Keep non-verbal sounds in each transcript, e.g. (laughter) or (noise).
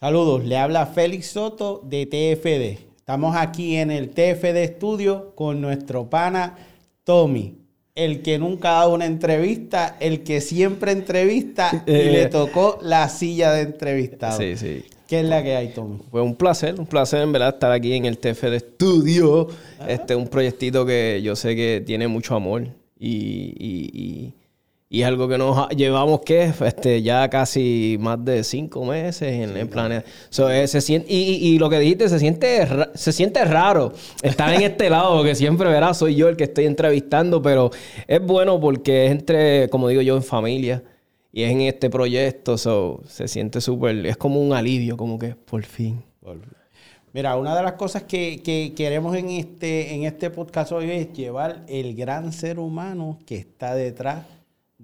Saludos, le habla Félix Soto de TFD. Estamos aquí en el TFD Studio con nuestro pana Tommy, el que nunca ha dado una entrevista, el que siempre entrevista y le Eh. tocó la silla de entrevistado. Sí, sí. ¿Qué es la que hay, Tommy? Fue un placer, un placer en verdad estar aquí en el TF de Estudio. Este un proyectito que yo sé que tiene mucho amor y, y- y- y es algo que nos llevamos que este, ya casi más de cinco meses en el planeta. So, eh, se siente, y, y- y lo que dijiste, se siente, se siente raro estar en este lado, porque siempre verás, soy yo el que estoy entrevistando, pero es bueno porque es entre, como digo yo, en familia. Y es en este proyecto, so, se siente súper, es como un alivio, como que por fin. Mira, una de las cosas que, que queremos en este, en este podcast hoy es llevar el gran ser humano que está detrás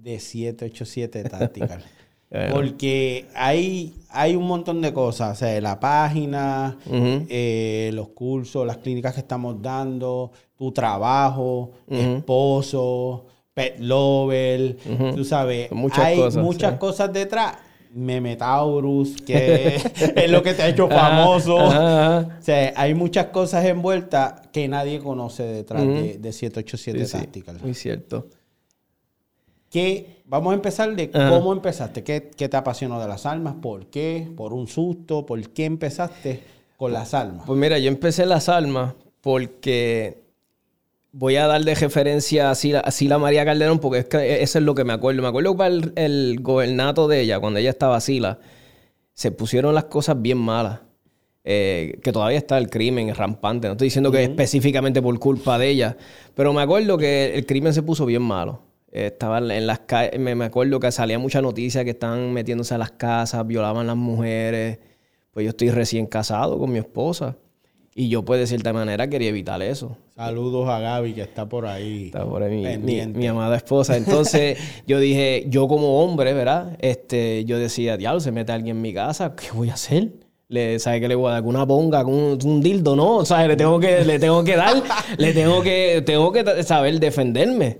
de 787 (laughs) Tactical. Bueno. (laughs) Porque hay, hay un montón de cosas, o sea, la página, eh, los cursos, las clínicas que estamos dando, tu trabajo, esposo, pet lover, Ujú. tú sabes, Muchas hay cosas, muchas sí. cosas detrás. Memetaurus, que (laughs) es lo que te ha hecho famoso. Ajá, ajá. O sea, hay muchas cosas envueltas que nadie conoce detrás de, de 787 Sí, sí, Tactical. muy cierto. ¿Qué- vamos a empezar de cómo empezaste. ¿Qué, qué te apasionó de las almas? ¿Por qué? ¿Por un susto? ¿Por qué empezaste con las almas? Pues mira, yo empecé las almas porque voy a dar de referencia a Sila, a Sila María Calderón porque es que eso es lo que me acuerdo. Me acuerdo que para el, el gobernato de ella, cuando ella estaba Sila, se pusieron las cosas bien malas. Eh, que todavía está el crimen rampante. No estoy diciendo que específicamente por culpa de ella, pero me acuerdo que el crimen se puso bien malo. Estaba en las calles, me, me acuerdo que salía mucha noticia que estaban metiéndose a las casas, violaban las mujeres. Pues yo estoy recién casado con mi esposa. Y yo, pues, de cierta manera, quería evitar eso. Saludos a Gaby que está por ahí. Está por ahí mi, mi- mi amada esposa. Entonces, (laughs) yo dije, yo como hombre, ¿verdad? Este, yo decía, diablo, se mete alguien en mi casa, ¿qué voy a hacer? Le, ¿Sabe que le voy a dar? ¿Con una ponga? ¿Con un, un dildo? No, o sea, le tengo que, le tengo que dar, le tengo que, tengo que saber defenderme.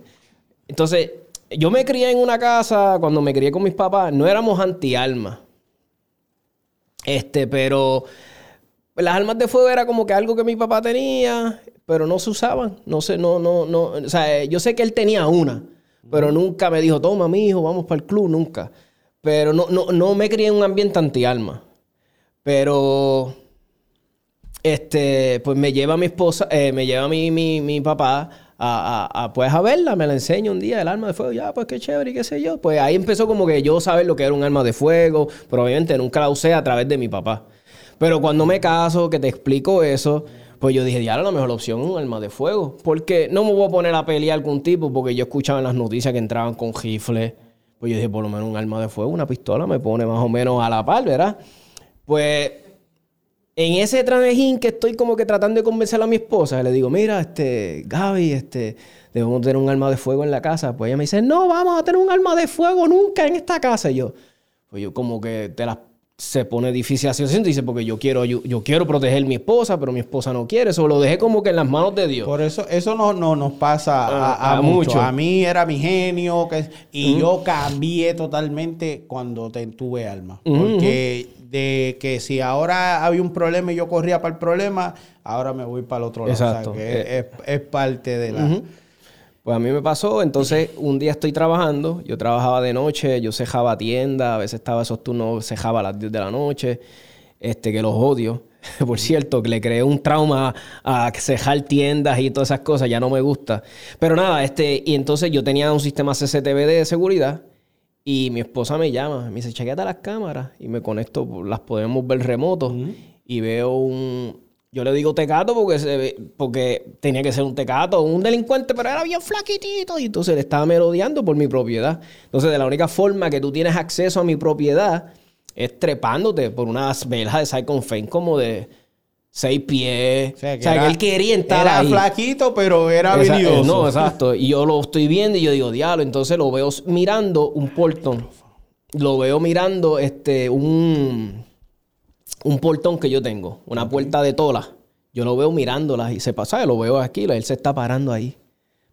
Entonces, yo me crié en una casa, cuando me crié con mis papás, no éramos anti-almas. Este, pero las armas de fuego era como que algo que mi papá tenía, pero no se usaban. No sé, no, no, no. O sea, yo sé que él tenía una, pero nunca me dijo, toma, mi hijo, vamos para el club, nunca. Pero no, no, no me crié en un ambiente anti-alma. Pero este, pues me lleva mi esposa, eh, me lleva mi, mi, mi papá a, a, pues a verla, me la enseña un día el arma de fuego, ya, pues qué chévere y qué sé yo. Pues ahí empezó como que yo saber lo que era un arma de fuego, pero obviamente nunca la usé a través de mi papá. Pero cuando me caso, que te explico eso, pues yo dije, ya la mejor opción un arma de fuego. Porque no me voy a poner a pelear con un tipo, porque yo escuchaba en las noticias que entraban con rifles. Pues yo dije, por lo menos un arma de fuego, una pistola me pone más o menos a la par, ¿verdad? Pues en ese travejín que estoy como que tratando de convencer a mi esposa, le digo, mira, este, Gaby, este, debemos tener un arma de fuego en la casa. Pues ella me dice, no, vamos a tener un arma de fuego nunca en esta casa. Y yo, pues yo como que te las se pone difícil la situación. Dice, porque yo quiero, yo, yo quiero proteger a mi esposa, pero mi esposa no quiere. Eso lo dejé como que en las manos de Dios. Por eso, eso no, no nos pasa a, A- a a mucho. mucho. A mí era mi genio que, y yo cambié totalmente cuando te, tuve alma. Porque de que si ahora había un problema y yo corría para el problema, ahora me voy para el otro lado. Exacto. O sea, que Eh. es, es parte de la... Pues a mí me pasó, entonces un día estoy trabajando, yo trabajaba de noche, yo cejaba tienda, a veces estaba esos turnos, cejaba a las 10 de la noche, este, que los odio. (laughs) Por cierto, que le creé un trauma a cejar tiendas y todas esas cosas, ya no me gusta. Pero nada, este, y entonces yo tenía un sistema CCTV de seguridad y mi esposa me llama, me dice, chequeate las cámaras y me conecto, las podemos ver remoto y veo un... Yo le digo tecato porque, se porque tenía que ser un tecato, un delincuente, pero era bien flaquitito y entonces le estaba merodeando por mi propiedad. Entonces, de la única forma que tú tienes acceso a mi propiedad es trepándote por unas velas de Psychon Fame como de seis pies. O sea, que, era- él quería entrar Era ahí. flaquito, pero era Esa- habilidoso. eh, no, exacto. Y yo lo estoy viendo y yo digo, diablo, entonces lo veo mirando un portón. Lo veo mirando este un, un portón que yo tengo, una puerta de tola. Yo lo veo mirándola y se pasa, lo veo aquí, él se está parando ahí.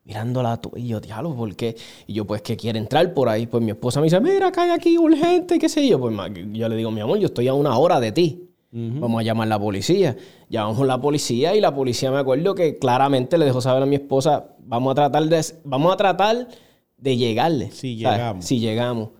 mirándola tú. Y yo, diablo, ¿por qué? Y yo, pues, que quiere entrar por ahí. Pues mi esposa me dice, mira, cae aquí urgente, qué sé yo. Pues yo le digo, mi amor, yo estoy a una hora de ti. Vamos a llamar a la policía. Llamamos a la policía y la policía me acuerdo que claramente le dejó saber a mi esposa, vamos a tratar de, vamos a tratar de llegarle. Si llegamos. Si llegamos.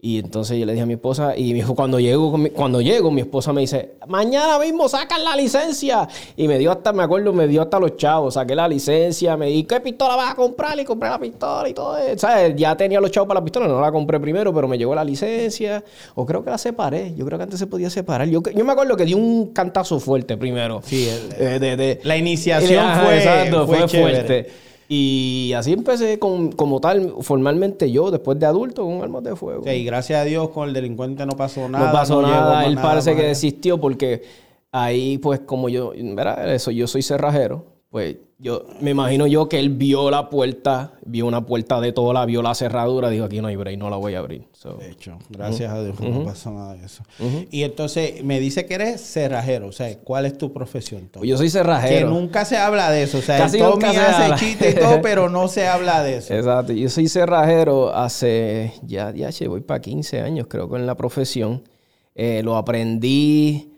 Y entonces yo le dije a mi esposa, y me dijo, cuando llego, cuando llego, mi esposa me dice, mañana mismo sacan la licencia. Y me dio hasta, me acuerdo, me dio hasta los chavos, saqué la licencia, me di, ¿qué pistola vas a comprar? Y compré la pistola y todo eso. ¿Sabes? Ya tenía los chavos para la pistola, no la compré primero, pero me llegó la licencia. O creo que la separé, yo creo que antes se podía separar. Yo, yo me acuerdo que di un cantazo fuerte primero. Sí, eh, de, la iniciación fue, fue, fuerte. Y así empecé con, como tal, formalmente yo, después de adulto, con armas de fuego. Sí, y gracias a Dios con el delincuente no pasó nada. No pasó nada, él parece que desistió porque ahí, pues, como yo, ¿verdad? Eso, yo soy cerrajero, pues yo me imagino yo que él vio la puerta, vio una puerta de toda la, vio la cerradura, dijo aquí no hay break, no la voy a abrir. de hecho, gracias a Dios no pasó nada de eso. Y entonces me dice que eres cerrajero, o sea, ¿cuál es tu profesión? Yo soy cerrajero. Que nunca se habla de eso, o sea, Casi Tommy hace chiste y todo, (laughs) pero no se habla de eso. Exacto, yo soy cerrajero hace, ya, ya, voy para 15 años creo con la profesión. Eh, lo aprendí,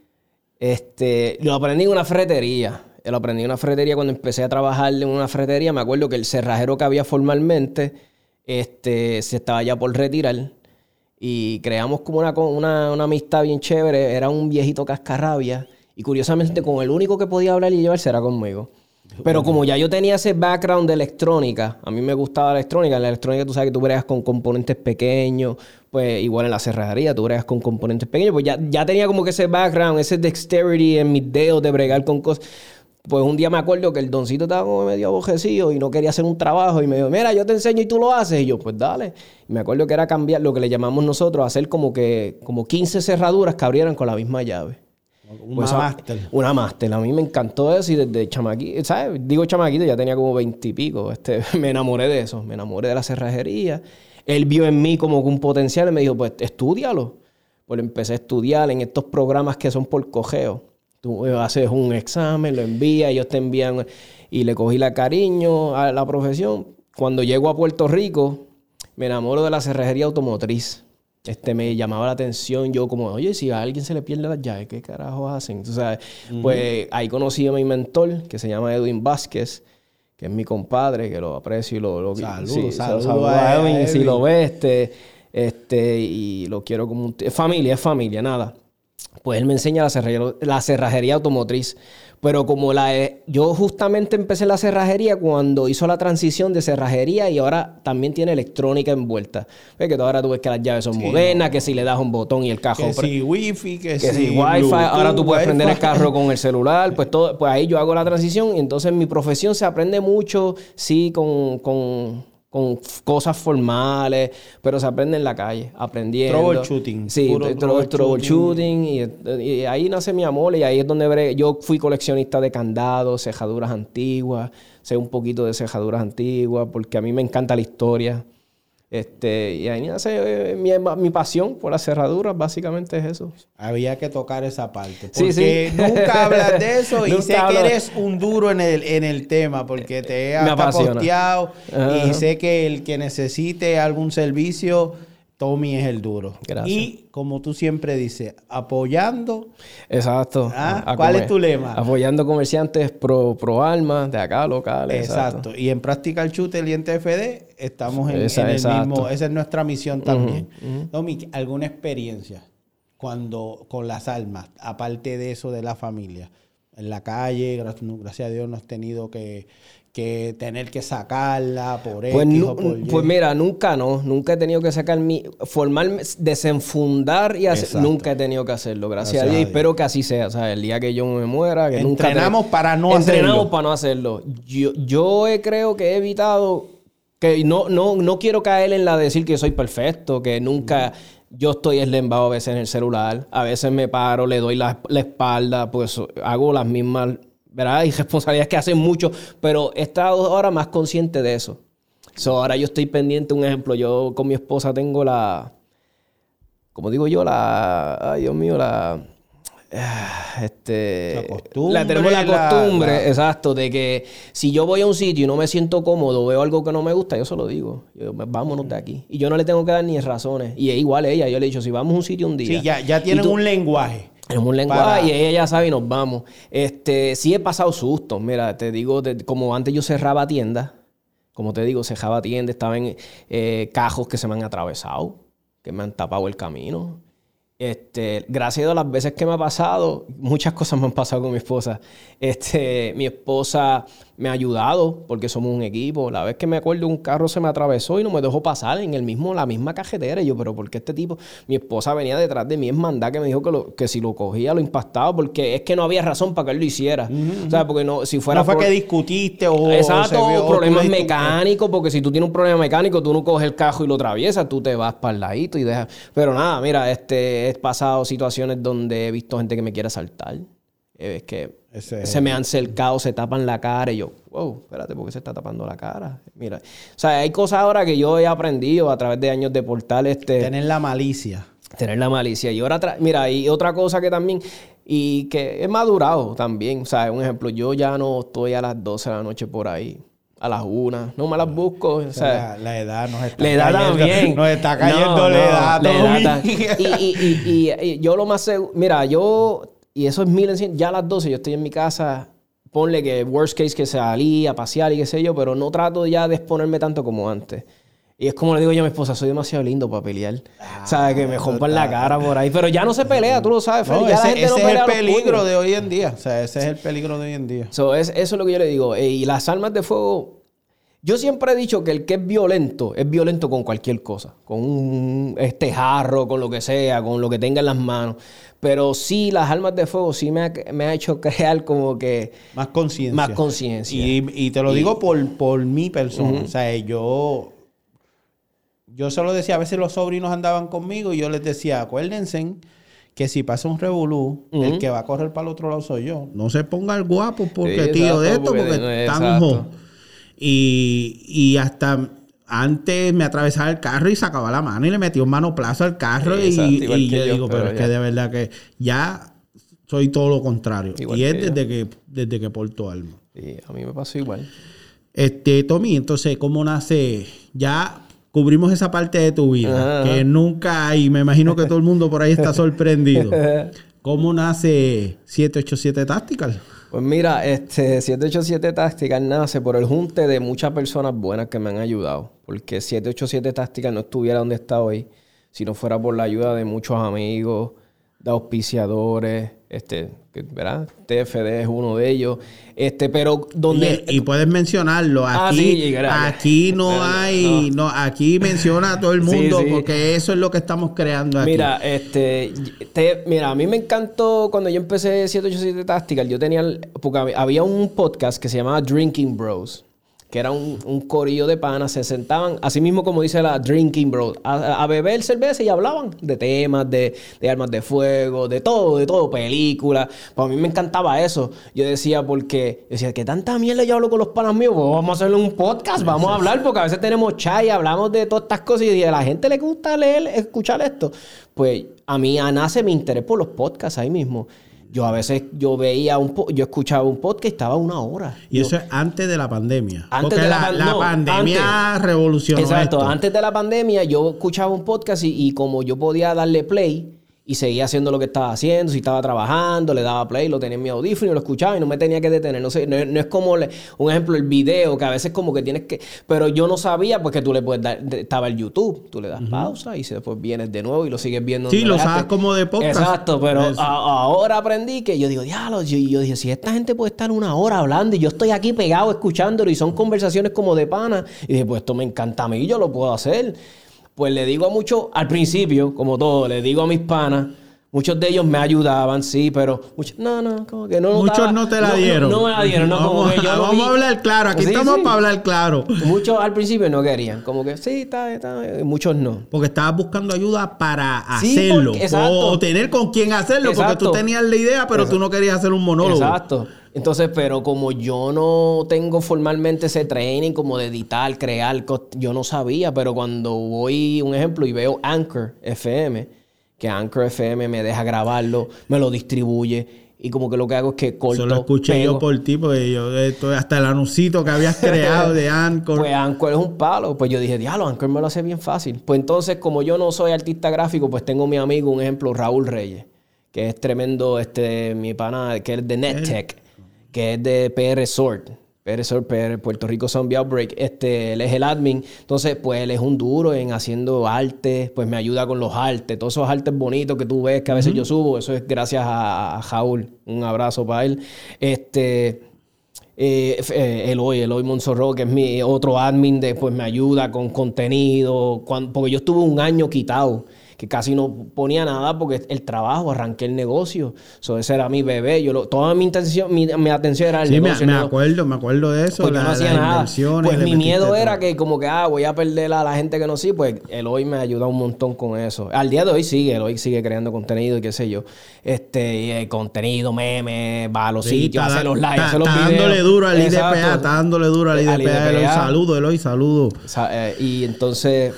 este, lo aprendí en una ferretería lo aprendí en una ferretería cuando empecé a trabajar en una ferretería. Me acuerdo que el cerrajero que había formalmente este, se estaba ya por retirar. Y creamos como una, una, una amistad bien chévere. Era un viejito cascarrabia. Y curiosamente, con el único que podía hablar y llevarse era conmigo. Pero como ya yo tenía ese background de electrónica, a mí me gustaba la electrónica. En la electrónica tú sabes que tú bregas con componentes pequeños, pues igual en la cerrajería tú bregas con componentes pequeños. Pues ya, ya tenía como que ese background, ese dexterity en mis dedos de bregar con cosas. Pues un día me acuerdo que el doncito estaba como medio abojecido y no quería hacer un trabajo y me dijo, mira, yo te enseño y tú lo haces. Y yo, pues dale. Y me acuerdo que era cambiar lo que le llamamos nosotros, hacer como que como 15 cerraduras que abrieran con la misma llave. Una pues, máster. Una máster. A mí me encantó eso y desde chamaquito, ¿sabes? Digo chamaquito, ya tenía como 20 y pico. Este, (laughs) me enamoré de eso, me enamoré de la cerrajería. Él vio en mí como un potencial y me dijo, pues estudialo. Pues empecé a estudiar en estos programas que son por cogeo. Tú haces un examen, lo envías, ellos te envían y le cogí la cariño a la profesión. Cuando llego a Puerto Rico, me enamoro de la cerrajería automotriz. Este me llamaba la atención, yo como, oye, si a alguien se le pierde las llaves, ¿qué carajo hacen? Pues ahí conocí a mi mentor, que se llama Edwin Vázquez, que es mi compadre, que lo aprecio y lo... lo saludos, a Edwin, si lo ve, este, este, y lo quiero como un... Familia, es familia, nada pues él me enseña la cerrajería, automotriz. Pero como la yo justamente empecé la cerrajería cuando hizo la transición de cerrajería y ahora también tiene electrónica envuelta. Ves que ahora tú ves que las llaves son modernas, que si le das un botón y el cajón... Que si wifi, que, que si, wifi. Ahora tú puedes prender el carro con el celular. Pues todo, pues ahí yo hago la transición y entonces mi profesión se aprende mucho, sí, con, con con cosas formales, pero se aprende en la calle, aprendiendo. Troubleshooting. Sí, troubleshooting. Y, y, ahí nace mi amor y ahí es donde yo fui coleccionista de candados, cejaduras antiguas, sé un poquito de cejaduras antiguas, porque a mí me encanta la historia. Este, y ahí nace eh, mi, pasión por las cerraduras, básicamente es eso. Había que tocar esa parte. Porque nunca hablas de eso (laughs) y sé que eres un duro en el, en el tema, porque te he posteado y sé que el que necesite algún servicio Tommy es el duro. Gracias. Y como tú siempre dices, apoyando. Exacto. ¿Ah? ¿Cuál es tu lema? Apoyando comerciantes pro, pro alma de acá locales. Exacto. Y en Practical Shooter y en TFD estamos en, el mismo. Esa es nuestra misión también. Tommy, ¿alguna experiencia cuando con las almas, aparte de eso de la familia? En la calle, gracias a Dios, no has tenido que que tener que sacarla por pues, Pues mira, nunca no, nunca he tenido que sacar mi formal desenfundar y hacer, nunca he tenido que hacerlo, gracias, a Dios, y espero que así sea, o sea, el día que yo me muera, que nunca entrenamos para no hacerlo. Entrenamos para no hacerlo. Yo yo creo que he evitado que no no no quiero caer en la de decir que soy perfecto, que nunca yo estoy eslembado a veces en el celular, a veces me paro, le doy la, la espalda, pues hago las mismas ¿verdad? Y responsabilidades que hacen mucho, pero he estado ahora más consciente de eso. ahora yo estoy pendiente, un ejemplo, yo con mi esposa tengo la, como digo yo, la, ay Dios mío, la, ah, este, La costumbre, la tenemos la costumbre, la- exacto, de que si yo voy a un sitio y no me siento cómodo, veo algo que no me gusta, yo se lo digo. Yo, vámonos de aquí. Y yo no le tengo que dar ni razones. Y es igual ella, yo le he dicho, si vamos a un sitio un día. Sí, ya, tienen tú- un lenguaje. Tenemos un lenguaje Para- y ella ya sabe y nos vamos. Este, sí he pasado sustos. Mira, te digo, como antes yo cerraba tiendas, como te digo, cerraba tiendas, estaba en eh, cajos que se me han atravesado, que me han tapado el camino. Este, gracias a las veces que me ha pasado, muchas cosas me han pasado con mi esposa. Este, mi esposa me ha ayudado porque somos un equipo. La vez que me acuerdo, un carro se me atravesó y no me dejó pasar en el mismo, la misma cajetera. Y yo, pero ¿por qué este tipo? Mi esposa venía detrás de mí en mandad que me dijo que, lo- que si lo cogía lo impactaba porque es que no había razón para que él lo hiciera. O sea, porque no, si fuera no fue por- que discutiste o Exacto, o problemas mecánicos, porque si tú tienes un problema mecánico, tú no coges el cajo y lo atraviesas, tú te vas para el ladito y dejas. Pero nada, mira, este, he pasado situaciones donde he visto gente que me quiere saltar. Es que Ese se me han cercado, se tapan la cara y yo, wow, espérate, ¿por qué se está tapando la cara? Mira, o sea, hay cosas ahora que yo he aprendido a través de años de portal, este, Tener la malicia. tener la malicia. Y ahora, mira, y otra cosa que también, y que he madurado también, o sea, un ejemplo, yo ya no estoy a las 12 de la noche por ahí, a las 1, no me las busco, o sea, la, la edad nos está la edad cayendo, también. (laughs) Nos está cayendo No, la no, edad. la Tommy. edad y- y- y- y yo lo más seguro, mira, yo, y eso es mil en cien, ya a las 12 yo estoy en mi casa, ponle que worst case que salí a pasear y qué sé yo, pero no trato ya de exponerme tanto como antes. Y es como le digo yo a mi esposa, soy demasiado lindo para pelear. Ah, ¿Sabes? Que me rompan la cara por ahí. Pero ya no se pelea, tú lo sabes, Feli. No, ya la ese, gente ese no es pelea el a los peligro de hoy en día. O sea, ese es el peligro de hoy en día. So, es- eso es lo que yo le digo. Eh, y las armas de fuego. Yo siempre he dicho que el que es violento es violento con cualquier cosa. Con un este jarro, con lo que sea, con lo que tenga en las manos. Pero sí, las armas de fuego sí me ha, me ha hecho (laughs) crear como que Más conciencia. más conciencia. Y, y te lo digo por, por mi persona. O sea, yo. Yo solo decía, a veces los sobrinos andaban conmigo y yo les decía, acuérdense que si pasa un revolú, el que va a correr para el otro lado soy yo. No se ponga el guapo porque Sí, tío de esto, porque, porque- están exacto. jo- Y, y hasta antes me atravesaba el carro y sacaba la mano y le metía un manoplazo al carro Sí, y, exacto, yo yo, digo, pero, pero es ya. que de verdad que ya soy todo lo contrario. Igual y es que desde que, desde que porto alma. Sí, a mí me pasó igual. Este, Tommy, entonces, ¿cómo nace? Ya cubrimos esa parte de tu vida, que nunca hay, me imagino que todo el mundo por ahí está (laughs) sorprendido. (laughs) ¿Cómo nace 787 Tactical? Pues mira, este 787 Tácticas nace por el junte de muchas personas buenas que me han ayudado. Porque 787 Tácticas no estuviera donde está hoy si no fuera por la ayuda de muchos amigos, de auspiciadores, este, ¿verdad? TFD es uno de ellos. Este, pero donde... Y, y puedes mencionarlo. Ah, Aquí, sí, aquí no hay, no. aquí menciona a todo el (laughs) mundo sí. porque eso es lo que estamos creando aquí. Mira, este, te- mira, a mí me encantó cuando yo empecé 787 Tactical, yo tenía, porque había un podcast que se llamaba Drinking Bros, que era un, un corillo de panas, se sentaban, así mismo como dice la Drinking Bros, a, a beber cerveza y hablaban de temas, de, de armas de fuego, de todo, de todo, películas. Para mí me encantaba eso. Yo decía, porque, yo decía, que tanta mierda yo hablo con los panas míos, pues vamos a hacerle un podcast, vamos a hablar, porque a veces tenemos chat y hablamos de todas estas cosas y a la gente le gusta leer, escuchar esto. Pues a mí a nace mi interés por los podcasts ahí mismo. Yo a veces, yo veía un, po- yo escuchaba un podcast y estaba una hora. y Yo- eso es antes de la pandemia. Antes porque de la pandemia antes. revolucionó Exacto, esto. antes de la pandemia yo escuchaba un podcast y, y como yo podía darle play y seguía haciendo lo que estaba haciendo, si estaba trabajando, le daba play, lo tenía en mi audífono y lo escuchaba y no me tenía que detener. No sé, no, es- no es como le- un ejemplo el video, que a veces como que tienes que... Pero yo no sabía porque tú le puedes dar... Estaba el YouTube, tú le das pausa y después vienes de nuevo y lo sigues viendo. Sí, lo sabes como de podcast. Exacto, pero a- ahora aprendí que yo digo, diablo, yo, yo dije, si esta gente puede estar una hora hablando y yo estoy aquí pegado escuchándolo y son conversaciones como de pana, y dije, pues esto me encanta a mí, yo lo puedo hacer. Pues le digo a muchos, al principio, como todo, le digo a mis panas, muchos de ellos me ayudaban, sí, pero muchos, no, no, como que no. Muchos no te la no- dieron. No, me la dieron, no, como vamos que yo lo vamos vi. a hablar claro. Aquí Sí, estamos sí. para hablar claro. Muchos al principio no querían, como que sí, está, está, muchos no. Porque estabas buscando ayuda para Sí, hacerlo. porque- exacto. o tener con quién hacerlo. Porque Exacto. tú tenías la idea, pero tú no querías hacer un monólogo. Exacto. Entonces, pero como yo no tengo formalmente ese training como de editar, crear, yo no sabía, pero cuando voy, un ejemplo, y veo Anchor FM, que Anchor FM me deja grabarlo, me lo distribuye. Y como que lo que hago es que corto. Eso lo escuché pego. yo por ti, porque yo estoy hasta el anuncito que habías (laughs) creado de Anchor. Pues Anchor es un palo. Pues yo dije, diablo, Anchor me lo hace bien fácil. Pues entonces, como yo no soy artista gráfico, pues tengo mi amigo, un ejemplo, Raúl Reyes, que es tremendo, este, mi pana, que es de NetTech, que es de PR Sort. PR Sort, PR Puerto Rico Zombie Outbreak. Este, él es el admin. Entonces, pues él es un duro en haciendo arte, pues me ayuda con los artes, todos esos artes bonitos que tú ves que a veces yo subo. Eso es gracias a, Raúl. Un abrazo para él. Este. Eh, eh, Eloy, Eloy Monsorro, que es mi otro admin, de, pues me ayuda con contenido. cuan- porque yo estuve un año quitado, que casi no ponía nada porque el trabajo, arranqué el negocio. So, ese era mi bebé. Yo lo- toda mi intención, mi, mi atención era el sí, me, negocio. me no- acuerdo, me acuerdo de eso. pues la- no hacía nada. Pues mi miedo todo. era que como que, ah, voy a perder a la gente que no sí. Pues Eloy me ayuda un montón con eso. Al día de hoy sigue, Eloy sigue creando contenido y qué sé yo. Este, eh, contenido, memes, va a los Sí, sitios, hace los likes, está- hace los está videos. dándole duro al Exacto. IDPA, está dándole duro al Al IDPA. Eloy, saludo, Eloy, saludo. O sea, eh, y entonces,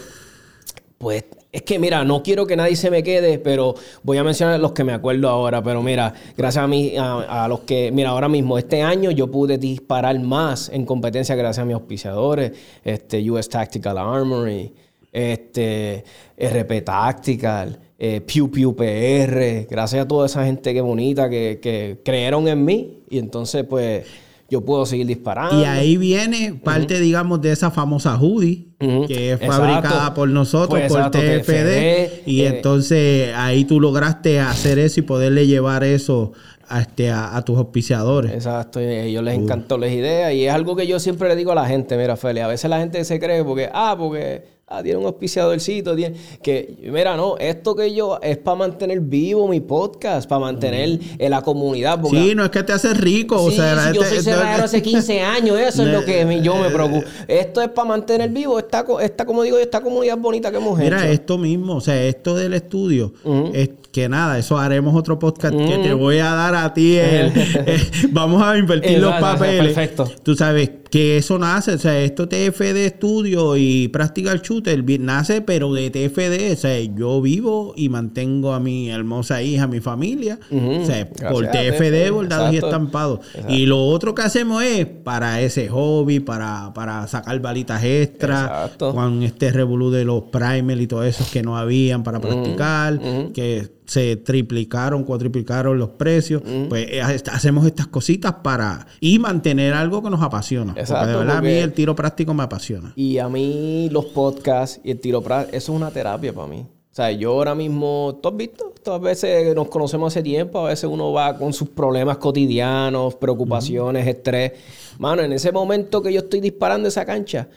pues, es que mira, no quiero que nadie se me quede, pero voy a mencionar los que me acuerdo ahora. Pero mira, gracias a mí, a, los que, mira, ahora mismo, este año yo pude disparar más en competencia gracias a mis auspiciadores, este, US Tactical Armory, este, RP Tactical, eh, Pew Pew PR, gracias a toda esa gente que bonita que, que creyeron en mí y entonces, pues, yo puedo seguir disparando. Y ahí viene parte, digamos, de esa famosa hoodie, que es Exacto. fabricada por nosotros, Pues por TFD. TFD, y eh, entonces ahí tú lograste hacer eso y poderle llevar eso a, este, a, a tus auspiciadores. Exacto, a ellos les encantó las ideas y es algo que yo siempre le digo a la gente, mira, Feli, a veces la gente se cree porque, ah, porque ah, tiene un auspiciadorcito, tiene, que, mira, no, esto que yo es para mantener vivo mi podcast, para mantener en la comunidad. Porque, Sí, no es que te haces rico, o sea, yo gente- soy cerrajero hace 15 años, eso es lo (laughs) que me- yo me Eh, preocupo. Esto es para mantener vivo esta, esta, como digo, esta comunidad bonita que hemos Mira, hecho. esto mismo, o sea, esto del estudio, es que nada, eso haremos otro podcast que te voy a dar a ti. el- (laughs) eh, vamos a invertir los papeles. perfecto. Tú sabes que eso nace, o sea, esto TFD Estudio y Practical Shooter nace, pero de TFD, o sea, yo vivo y mantengo a mi hermosa hija, a mi familia, o sea, por Gracias TFD, TFD, bordados y exacto. estampados. Y lo otro que hacemos es para ese hobby, para, para sacar balitas extra, Exacto. con este revolú de los primer y todo eso que no habían para practicar, que se triplicaron, cuatriplicaron los precios, pues eh, ha- hacemos estas cositas para y mantener algo que nos apasiona. porque Exacto, de verdad a mí el tiro práctico me apasiona. Y a mí los podcasts y el tiro práctico, eso es una terapia para mí. O sea, yo ahora mismo, ¿tú has visto? Todas veces nos conocemos hace tiempo, a veces uno va con sus problemas cotidianos, preocupaciones, estrés. Mano, en ese momento que yo estoy disparando esa cancha,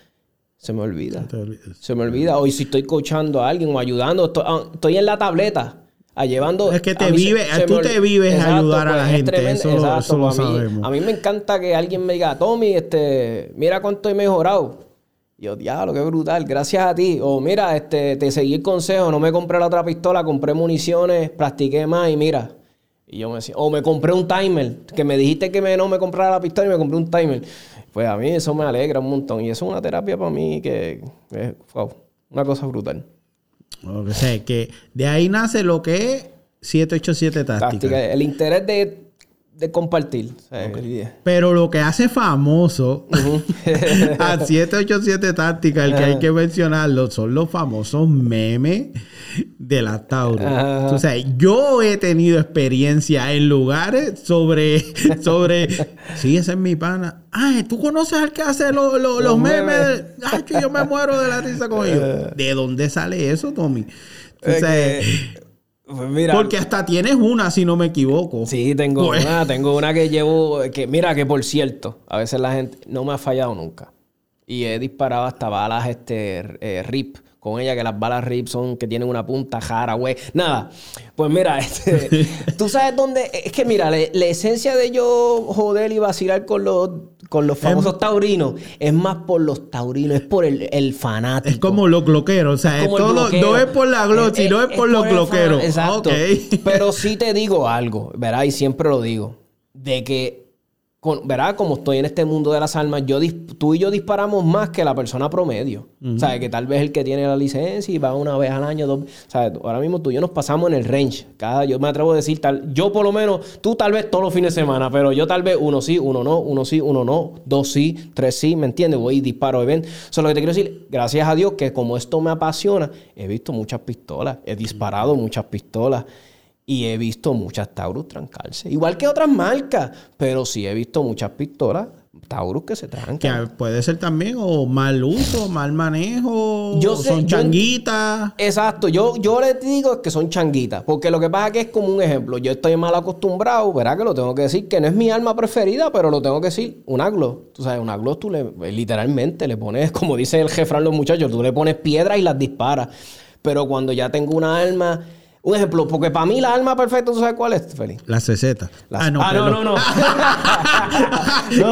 se me olvida. Se me olvida. Hoy si estoy coachando a alguien o ayudando, estoy, ah, estoy en la tableta. Llevando, Es que te a mí se- vive- se me tú te vives a ayudar a la es gente, tremendo- eso lo- exacto, eso lo pues a mí- sabemos. a mí me encanta que alguien me diga, Tommy, este, mira cuánto he mejorado. Y yo, diablo, qué brutal, gracias a ti. O mira, este, te seguí el consejo, no me compré la otra pistola, compré municiones, practiqué más y mira. Y yo me decía, o me compré un timer, que me dijiste que me, no me comprara la pistola y me compré un timer. Pues a mí eso me alegra un montón. Y eso es una terapia para mí que es, wow, una cosa brutal. O sea, que de ahí nace lo que es 787 táctica. Táctica, el interés de, de compartir. Pero lo que hace famoso (laughs) a 787 táctica, el que hay que mencionarlo, son los famosos memes de la Tauro. Ajá. O sea, yo he tenido experiencia en lugares sobre, sobre, sí, ese es mi pana. Ay, ¿tú conoces al que hace lo- lo- los, Los memes? memes. Ay, que yo me muero de la risa con ellos. (laughs) ¿De dónde sale eso, Tommy? O sea, pues mira, porque hasta tienes una, si no me equivoco. Sí, tengo Pues- una, (laughs) tengo una que llevo, que mira que por cierto, a veces la gente no me ha fallado nunca. Y he disparado hasta balas este eh, RIP con ella, que las balas RIP son que tienen una punta jara, güey. Nada. Pues mira, (laughs) este, tú sabes dónde. Es que mira, la, la esencia de yo joder y vacilar con los, con los famosos taurinos es más por los taurinos, es por el, el fanático. Es como los gloqueros, o sea, Es todo- no es por la Eh, sino es por los gloqueros. fan- Exacto. (laughs) Pero sí te digo algo, ¿verdad? Y siempre lo digo. De que con, ¿verdad? Como estoy en este mundo de las armas, yo dis- tú y yo disparamos más que la persona promedio. O sea, que tal vez el que tiene la licencia y va una vez al año, dos. Sea, ahora mismo tú y yo nos pasamos en el range. Cada, yo me atrevo a decir, tal, yo por lo menos, tú tal vez todos los fines de semana, pero yo tal vez uno sí, uno no, uno sí, uno no, dos sí, tres sí, ¿me entiendes? Voy y disparo, ven. Eso es lo que te quiero decir, gracias a Dios que como esto me apasiona, he visto muchas pistolas, he disparado muchas pistolas. Y he visto muchas Taurus trancarse. Igual que otras marcas. Pero sí he visto muchas pistolas Taurus que se Que trancan. puede ser también o mal uso, mal manejo, Yo sé- son yo- changuitas. Exacto. Yo, yo les digo que son changuitas. Porque lo que pasa es que es como un ejemplo. Yo estoy mal acostumbrado, ¿verdad? Que lo tengo que decir. Que no es mi arma preferida, pero lo tengo que decir. Una glow. Tú sabes, una glow tú le, literalmente le pones, (laughs) como dice el jefran los muchachos, tú le pones piedras y las disparas. Pero cuando ya tengo una arma... Un ejemplo, porque para mí la arma perfecta, ¿tú sabes cuál es, Félix? La CZ. Ah, no, ah, no, no, no. (laughs)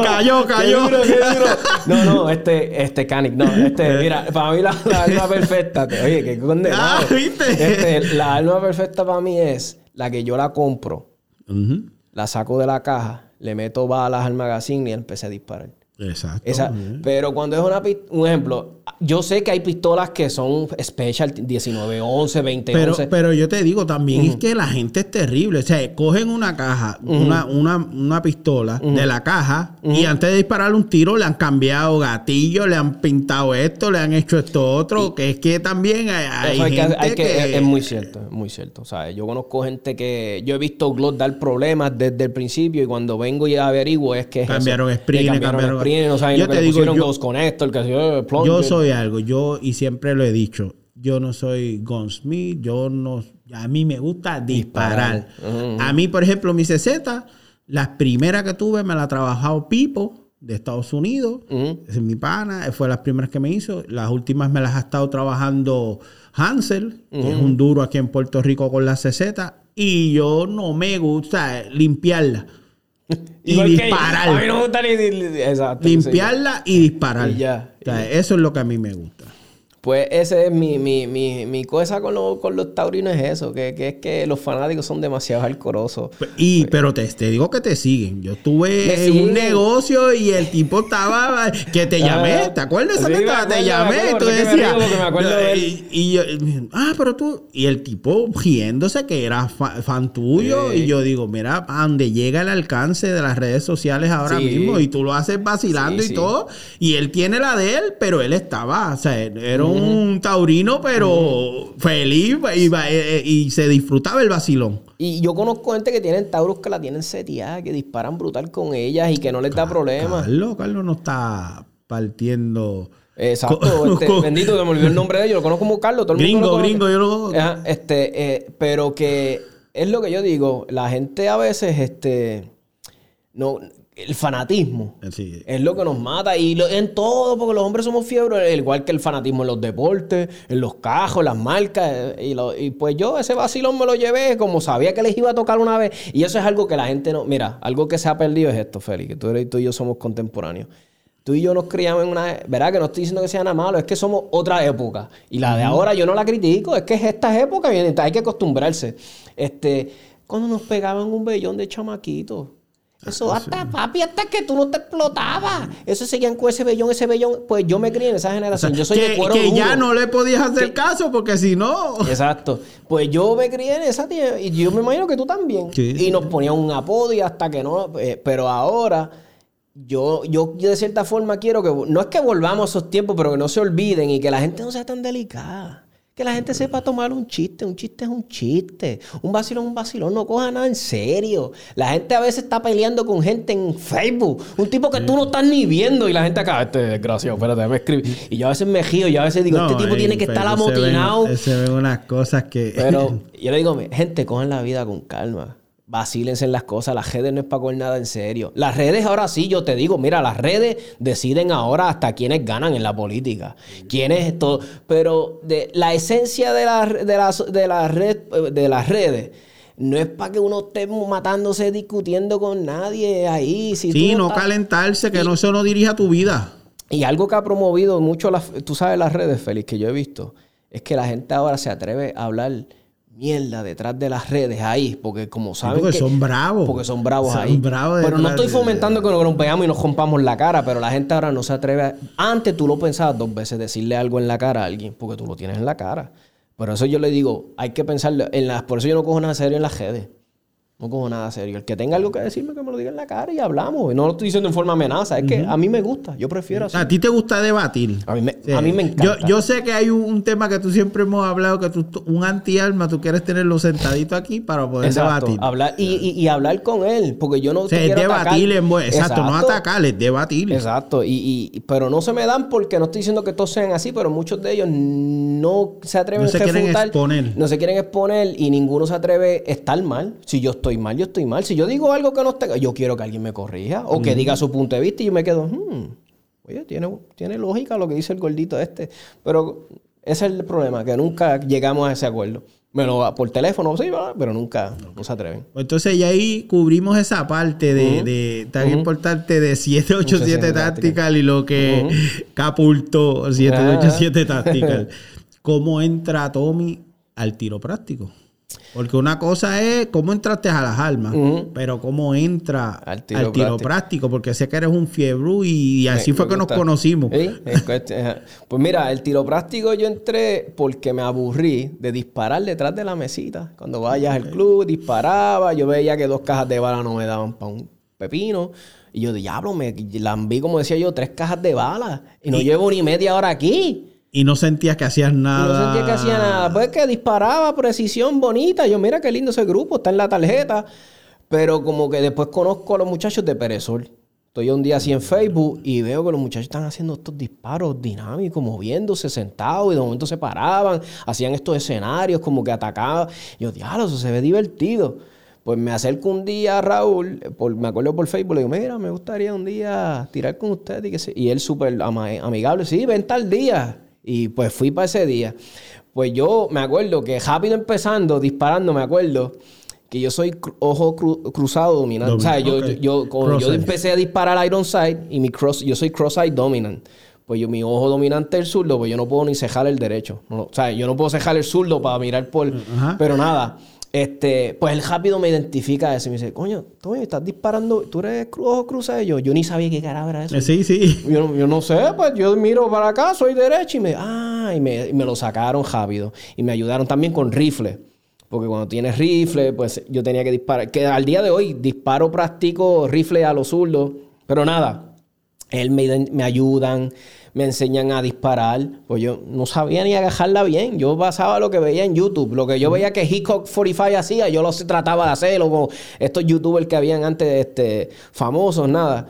Cayó, cayó. Qué duro, qué duro. No, no, este, este Canic, no, este, mira, para mí la, la arma perfecta, te- oye, qué condenado. Ah, ¿viste? Este, la arma perfecta para mí es la que yo la compro, la saco de la caja, le meto balas al magazine y empecé a disparar. Exacto. Esa, pero cuando es una un ejemplo, yo sé que hay pistolas que son special 19, 11, 20, Pero, 11. pero yo te digo, también es que la gente es terrible. O sea, cogen una caja, una, una, una pistola de la caja y antes de dispararle un tiro le han cambiado gatillo, le han pintado esto, le han hecho esto otro. Que es que también hay, hay que- gente hay que- que... Es, es muy cierto, es muy cierto. O sea, yo conozco gente que... Yo he visto Glock dar problemas desde el principio y cuando vengo y averiguo es que... es Cambiaron sprint, cambiaron- sprint, no saben Yo lo que te le digo, pusieron yo- Ghost Connector, que Yo plunger. soy algo, yo y siempre lo he dicho, yo no soy gunsmith, yo no, a mí me gusta disparar. A mí, por ejemplo, mi CZ, las primeras que tuve me la ha trabajado Pipo de Estados Unidos, es mi pana, fue las primeras que me hizo, las últimas me las ha estado trabajando Hansel, que es un duro aquí en Puerto Rico con la CZ, y yo no me gusta limpiarla y disparar. A mí no me gusta ni... ni- Exacto. sí. Limpiarla y disparar. Y ya. O sea, eso es lo que a mí me gusta. Pues ese es mi, mi, mi, mi cosa con, los- con los taurinos es eso, que, que es que los fanáticos son demasiado alcorosos. Y, pero te, te digo que te siguen. Yo Me estuve en un negocio y el tipo estaba que te llamé. Ah, ¿Te acuerdas? sí, me acuerdo, te me llamé y acuerdo, tú me decías. me y, y yo, ah, pero tú. Y el tipo riéndose que era fa- fan tuyo. Sí. Y yo digo, mira, a donde llega el alcance de las redes sociales ahora Sí. mismo. Y tú lo haces vacilando y todo. Y él tiene la de él, pero él estaba, o sea, era un taurino, pero feliz y, eh, eh, y se disfrutaba el vacilón. Y yo conozco gente que tienen Taurus que la tienen seteada, que disparan brutal con ellas y que no les da problema. Carlos, Carlos no está partiendo. Exacto. Este, (laughs) bendito, se me olvidó el nombre de ellos. Lo conozco como Carlos. Todo el mundo Gringo, lo gringo, yo lo. Ajá, este, eh, pero que es lo que yo digo. La gente a veces, este, no, el fanatismo. Sí. Es lo que nos mata. Y lo- en todo, porque los hombres somos fiebres, igual que el fanatismo en los deportes, en los cajos, en las marcas. eh, Y, lo- y pues yo ese vacilón me lo llevé como sabía que les iba a tocar una vez. Y eso es algo que la gente no. Mira, algo que se ha perdido es esto, Félix, que tú, eres- tú y yo somos contemporáneos. Tú y yo nos criamos en una... ¿Verdad? Que no estoy diciendo que sea nada malo, es que somos otra época. Y la de ahora yo no la critico, es que es esta época y hay que acostumbrarse. Este, cuando nos pegaban un vellón de chamaquitos. Eso hasta, papi, hasta que tú no te explotabas. Eso seguían con ese vellón, ese vellón. Pues yo me crié en esa generación. yo soy de que cuero que duro. ya no le podías hacer caso porque si no. Exacto. Pues yo me crié en esa tía y yo me imagino que tú también. Sí, y nos ponían un apodo y hasta que no. eh, pero ahora, yo, yo, yo de cierta forma quiero que. No es que volvamos a esos tiempos, pero que no se olviden y que la gente no sea tan delicada. Que la gente sepa tomar un chiste. Un chiste es un chiste. Un vacilón es un vacilón. No coja nada en serio. La gente a veces está peleando con gente en Facebook. Un tipo que tú no estás ni viendo. Y la gente acá, este desgraciado, espérate, me escribe. Y yo a veces me giro. Y a veces digo, No, este tipo en tiene que estar Facebook se ven- amotinado. Se ven unas cosas que. Pero (laughs) yo le digo, gente, cojan la vida con calma. Vacílense en las cosas. Las redes no es para coger nada en serio. Las redes ahora sí, yo te digo, mira, las redes deciden ahora hasta quiénes ganan en la política. Quiénes esto. Pero de, la esencia de, la, de, las, de, la red, de las redes no es para que uno esté matándose discutiendo con nadie ahí. Si sí, no estás- calentarse, que no eso no dirija tu vida. y algo que ha promovido mucho, las, tú sabes, las redes, Félix, que yo he visto, es que la gente ahora se atreve a hablar mierda detrás de las redes ahí, porque como saben porque que- son bravos. porque son bravos Son ahí. bravos pero no estoy de- fomentando que nos veamos y nos rompamos la cara, pero la gente ahora no se atreve a... Antes tú lo pensabas dos veces decirle algo en la cara a alguien, porque tú lo tienes en la cara. Por eso yo le digo, hay que pensarlo en las... Por eso yo no cojo nada serio en las redes. No cojo nada serio. El que tenga algo que decirme, que me lo diga en la cara y hablamos. Y no lo estoy diciendo en forma amenaza. Es que a mí me gusta. Yo prefiero así. ¿A ti te gusta debatir? A mí me, Sí. a mí me encanta. Yo, yo sé que hay un, tema que tú siempre hemos hablado, que tú, un anti-alma, tú quieres tenerlo sentadito aquí para poder Exacto. debatir. Hablar, y, y- y hablar con él. Porque yo no O sea, te es quiero debatir, en exacto, no atacar, es debatir. Exacto, y, y- pero no se me dan porque no estoy diciendo que todos sean así, pero muchos de ellos no se atreven No se a quieren exponer. No se quieren exponer y ninguno se atreve a estar mal. Si yo estoy mal, yo estoy mal. Si yo digo algo que no esté, yo quiero que alguien me corrija o que diga su punto de vista y yo me quedo, "Hmm, oye, tiene, tiene lógica lo que dice el gordito este. Pero ese es el problema, que nunca llegamos a ese acuerdo. Me lo por teléfono, sí, pero nunca no se atreven. Pues Entonces ya ahí cubrimos esa parte de, de tan importante de 787 Ujú. Tactical y lo que capultó 787 Tactical. ¿Cómo entra Tommy al tiro práctico? Porque una cosa es cómo entraste a las armas, pero cómo entra Al al tiro tiro, práctico. porque sé que eres un fiebre y, así Me- fue me que nos conocimos. Sí. (laughs) Pues mira, el tiro práctico yo entré porque me aburrí de disparar detrás de la mesita. Cuando vayas al club, disparaba. Yo veía que dos cajas de bala no me daban para un pepino. Y yo, diablo, me lambí, como decía yo, tres cajas de bala. Y no llevo ni media hora aquí. Y no sentías que hacías Y nada. no sentía que hacía nada. Pues que disparaba, precisión bonita. Yo, mira qué lindo ese grupo, está en la tarjeta. Pero como que después conozco a los muchachos de Perezol. Estoy un día así en Facebook y veo que los muchachos están haciendo estos disparos dinámicos, moviéndose sentados y de momento se paraban, hacían estos escenarios como que atacaban. Y yo, diablo, eso se ve divertido. Pues me acerco un día a Raúl, por- me acuerdo por Facebook, le digo, mira, me gustaría un día tirar con usted. Y, que se- y él súper amigable, sí, ven tal día. Y pues fui para ese día. Pues yo me acuerdo que rápido empezando, disparando, me acuerdo que yo soy cru- ojo cru- cruzado dominante. Domi- o sea, yo, yo, yo- como yo empecé a disparar al Iron Side y mi cross, yo soy cross-eye dominant. Pues yo, mi ojo dominante es el zurdo, pues yo no puedo ni cejar el derecho. No, o sea, yo no puedo cejar el zurdo para mirar por... Ajá. Pero nada, este, pues él rápido me identifica eso y me dice, coño, Tommy, estás disparando, tú eres ojo cruzado. Y yo, yo ni sabía qué carajo era eso. Eh, Sí, sí. Yo, yo no sé, pues yo miro para acá, soy derecho y me, ah, y me, y me lo sacaron rápido. Y me ayudaron también con rifle. Porque cuando tienes rifle, pues yo tenía que disparar. Que al día de hoy disparo, practico rifle a los zurdos. Pero nada, él me, me ayudan, me enseñan a disparar. Pues yo no sabía ni agajarla bien. Yo basaba lo que veía en YouTube. Lo que yo veía que Hickok 45 hacía, yo lo trataba de hacerlo con estos youtubers que habían antes este, famosos, nada.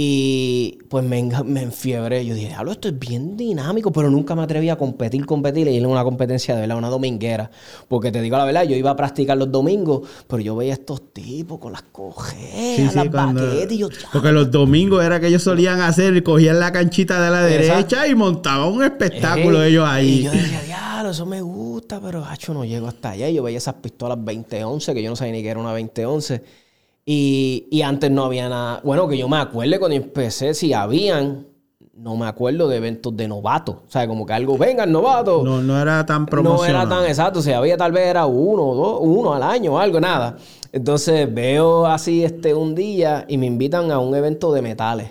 Y pues me, me enfiebré. Yo dije, diablo, esto es bien dinámico, pero nunca me atreví a competir, competir y ir a una competencia de verdad, una dominguera. Porque te digo la verdad, yo iba a practicar los domingos, pero yo veía a estos tipos con las cojeas, Sí, sí, las cuando- baquetas, y yo, "Diablo, porque los domingos era que ellos solían hacer, cogían la canchita de la derecha y montaban un espectáculo Ey, ellos Y ahí. yo decía, diablo, eso me gusta, pero hacho, no llego hasta allá. Y yo veía esas pistolas 2011, que yo no sabía ni que era una 2011. Y, y antes no había nada. Bueno, que yo me acuerde cuando empecé, si habían, no me acuerdo de eventos de novatos. O sea, como que algo, vengan, novatos. No, no era tan No promocionado. era tan exacto, si había tal vez era uno o dos, uno al año o algo, nada. Entonces veo así este un día y me invitan a un evento de metales.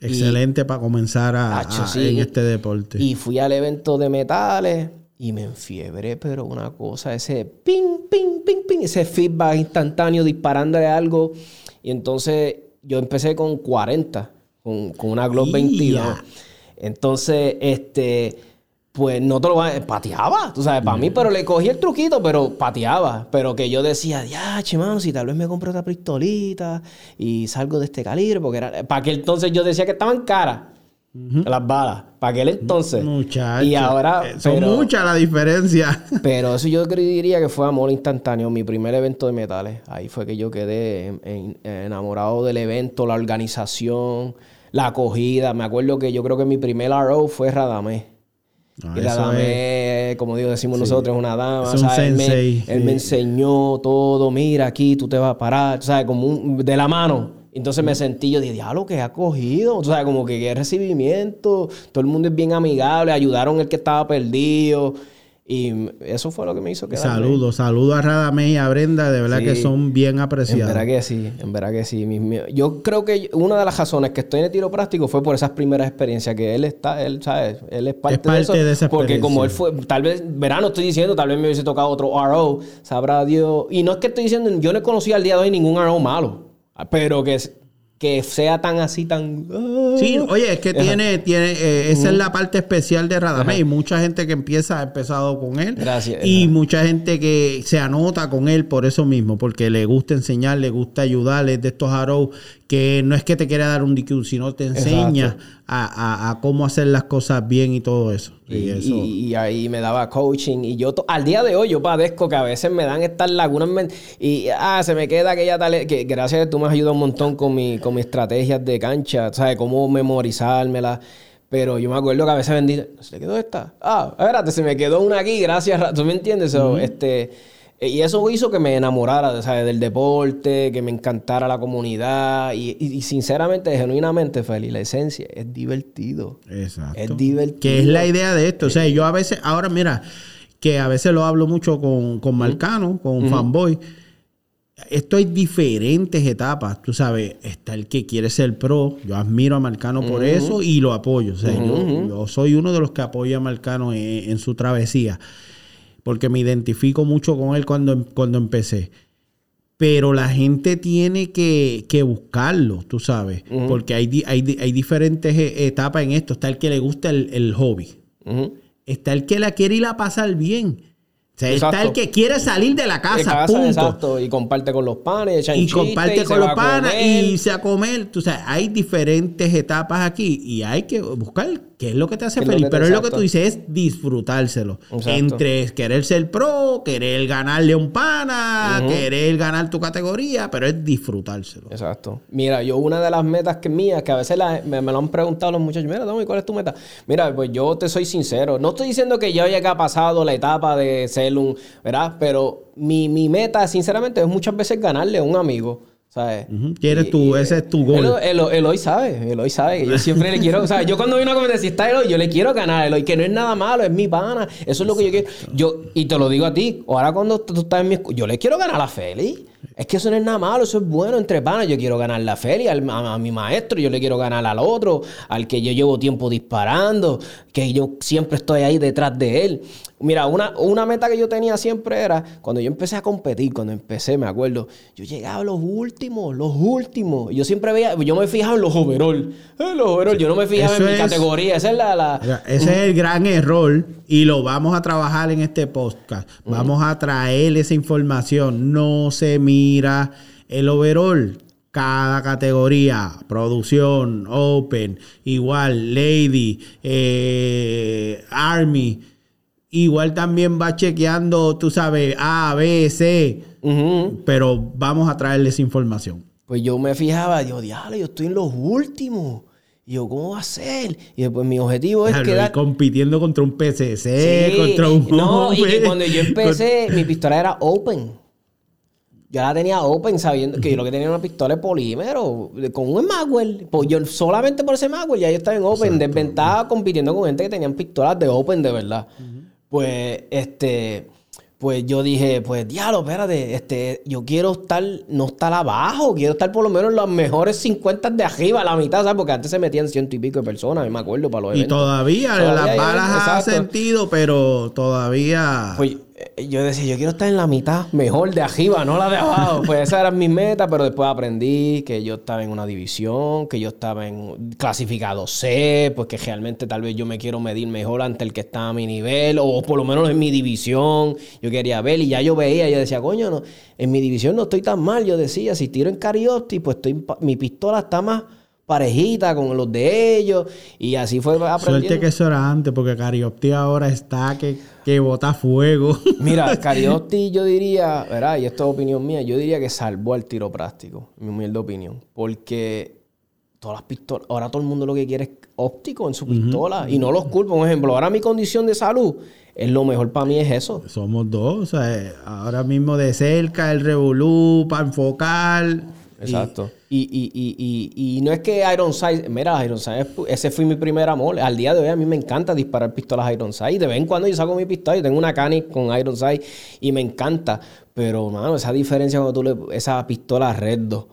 Excelente para comenzar a, Hacho, a- sí. en este deporte. Y fui al evento de metales y me enfiebré, pero una cosa, ese ping, ping, ping, ese feedback instantáneo disparándole algo. Y entonces yo empecé con 40, con, con una Glock ¡Ya! 22. Entonces, este, pues no te lo va pateaba, tú sabes, para mí, pero le cogí el truquito, pero pateaba. Pero que yo decía, ya, mano, si tal vez me compro otra pistolita y salgo de este calibre, porque era, para que entonces yo decía que estaban caras. Las balas. Para aquel entonces. Muchacho. Y ahora. eh, Son pero, muchas la diferencia. (laughs) pero eso yo diría que fue amor instantáneo. Mi primer evento de metales. Ahí fue que yo quedé en- en- enamorado del evento, la organización, la acogida. Me acuerdo que yo creo que mi primer RO fue Radamés. No, Y como digo, decimos nosotros, es una dama. Es un ¿sabes? Él me- sensei, Él, sí. me enseñó todo. Mira, aquí tú te vas a parar. ¿Sabes? Como un- de la mano. Entonces me sentí, yo dije, diablo, que ha cogido. O sea, como que qué recibimiento. Todo el mundo es bien amigable. Ayudaron el que estaba perdido. Y eso fue lo que me hizo quedar. Saludos, saludos a Radamé y a Brenda, de verdad que son bien apreciados. En verdad que sí, en verdad que sí. Yo creo que una de las razones que estoy en el tiro práctico fue por esas primeras experiencias, que él está, él, ¿sabes? Él es parte, de, eso, de esa Porque como él fue, tal vez, verano estoy diciendo, tal vez me hubiese tocado otro RO, sabrá Dios. Y no es que estoy diciendo, yo no he conocido al día de hoy ningún RO malo, pero que que sea tan así, tan... Sí, oye, es que tiene, tiene eh, esa es la parte especial de Radamé. Y mucha gente que empieza ha empezado con él. Gracias. Y mucha gente que se anota con él por eso mismo, porque le gusta enseñar, le gusta ayudarle de estos arrows que no es que te quiera dar un DQ, sino te enseña a, cómo hacer las cosas bien y todo eso. Y, ahí me daba coaching. Y yo, al día de hoy, yo padezco que a veces me dan estas lagunas. Y, ah, se me queda aquella tal. Que gracias a que tú me has ayudado un montón con, mi, con mis estrategias de cancha, ¿sabes? Cómo memorizármela. Pero yo me acuerdo que a veces vendí, ¿se le quedó esta? Ah, espérate, se me quedó una aquí, gracias. ¿Tú me entiendes? este y eso hizo que me enamorara ¿sabes? del deporte, que me encantara la comunidad. Y, sinceramente, genuinamente, feliz. La esencia es divertido. Exacto. Es divertido. Que es la idea de esto. O sea, yo a veces, ahora mira, que a veces lo hablo mucho con, con Marcano, con Fanboy. Esto hay diferentes etapas, tú sabes, está el que quiere ser pro, yo admiro a Marcano por eso y lo apoyo, o sea, yo, soy uno de los que apoya a Marcano en su travesía porque me identifico mucho con él cuando, cuando empecé. Pero la gente tiene que, buscarlo, tú sabes, porque hay, hay, diferentes eh, etapas en esto. Está el que le gusta el, hobby. Está el que la quiere ir a pasar bien está el que quiere salir de la casa, punto. Exacto, y comparte con los panes, y comparte con los panes y se a comer. Tú sabes, hay diferentes etapas aquí y hay que buscar qué es lo que te hace feliz. Pero es lo que tú dices, es disfrutárselo. Entre querer ser pro, querer ganarle un pana, querer ganar tu categoría, pero es disfrutárselo. Exacto. Mira, yo una de las metas que mías, que a veces me, lo han preguntado los muchachos, mira, Tommy, ¿cuál es tu meta? Mira, pues yo te soy sincero. No estoy diciendo que ya haya pasado la etapa de ser un, ¿verdad? Pero mi, mi meta, sinceramente, es muchas veces ganarle a un amigo. ¿Sabes? ¿Quieres tú? ese es tu gol. Hoy sabe, hoy sabe que yo siempre le quiero, o sea, yo cuando vino a competencia, si está hoy yo le quiero ganar el hoy que no es nada malo, es mi pana, eso es lo que yo quiero. Yo, y te lo digo a ti, ahora cuando tú estás en mi yo le quiero ganar a Feli. Es que eso no es nada malo, eso es bueno entre panas. Yo quiero ganar la feria a, mi maestro, yo le quiero ganar al otro, al que yo llevo tiempo disparando, que yo siempre estoy ahí detrás de él. Mira, una, una meta que yo tenía siempre era, cuando yo empecé a competir, cuando empecé, me acuerdo, yo llegaba a los últimos, los últimos. Yo siempre veía, yo me fijaba en los overall. Eh, los overall, yo no me fijaba en mi categoría. Esa es la, Ese es el gran error y lo vamos a trabajar en este podcast. Vamos a traer esa información. No se mira el overall cada categoría, producción, open, igual, lady, eh, army, igual también va chequeando, tú sabes, A, B, C, pero vamos a traerles información. Pues yo me fijaba, yo, diablo, yo estoy en los últimos. Y yo, ¿cómo va a ser? Y después mi objetivo es quedar... compitiendo contra un PCC, contra un... No, y cuando yo empecé, mi pistola era open. Yo la tenía open sabiendo que yo lo que tenía era una pistola de polímero con un Magwell. Pues yo solamente por ese Magwell ya yo estaba en open. Desventaja compitiendo con gente que tenían pistolas de open de verdad. Pues, este, pues yo dije, pues diablo, espérate, este, yo quiero estar, no estar abajo, quiero estar por lo menos en los mejores 50 de arriba, la mitad, ¿sabes? Porque antes se metían ciento y pico de personas, me acuerdo, para los eventos. Y todavía, las balas ha sentido, pero todavía... Pues, yo decía, yo quiero estar en la mitad, mejor de arriba, no la de abajo. Pues esa era mi meta, pero después aprendí que yo estaba en una división, que yo estaba en clasificado C, pues que realmente tal vez yo me quiero medir mejor ante el que está a mi nivel, o por lo menos en mi división. Yo quería ver, y ya yo veía, yo decía, coño, no, en mi división no estoy tan mal. Yo decía, si tiro en Cariotti, pues estoy, mi pistola está más parejita con los de ellos y así fue aprendiendo. Suerte que eso era antes porque Cariopti ahora está que, que bota fuego. (laughs) Mira, Cariopti yo diría, ¿verdad? Y esto es opinión mía, yo diría que salvó el tiro práctico, mi humilde opinión, porque todas las pistolas, ahora todo el mundo lo que quiere es óptico en su pistola y no los culpo, por ejemplo, ahora mi condición de salud es lo mejor para mí es eso. Somos dos, o sea, ahora mismo de cerca el revolú para enfocar Exacto. Y, y, y, y, y no es que Iron Sight, mira, Iron Sight, ese fue mi primer amor. Al día de hoy a mí me encanta disparar pistolas Iron Sight. De vez en cuando yo saco mi pistola, yo tengo una Canic con Iron Sight y me encanta. Pero, mano, esa diferencia cuando tú le, esa pistola Red 2.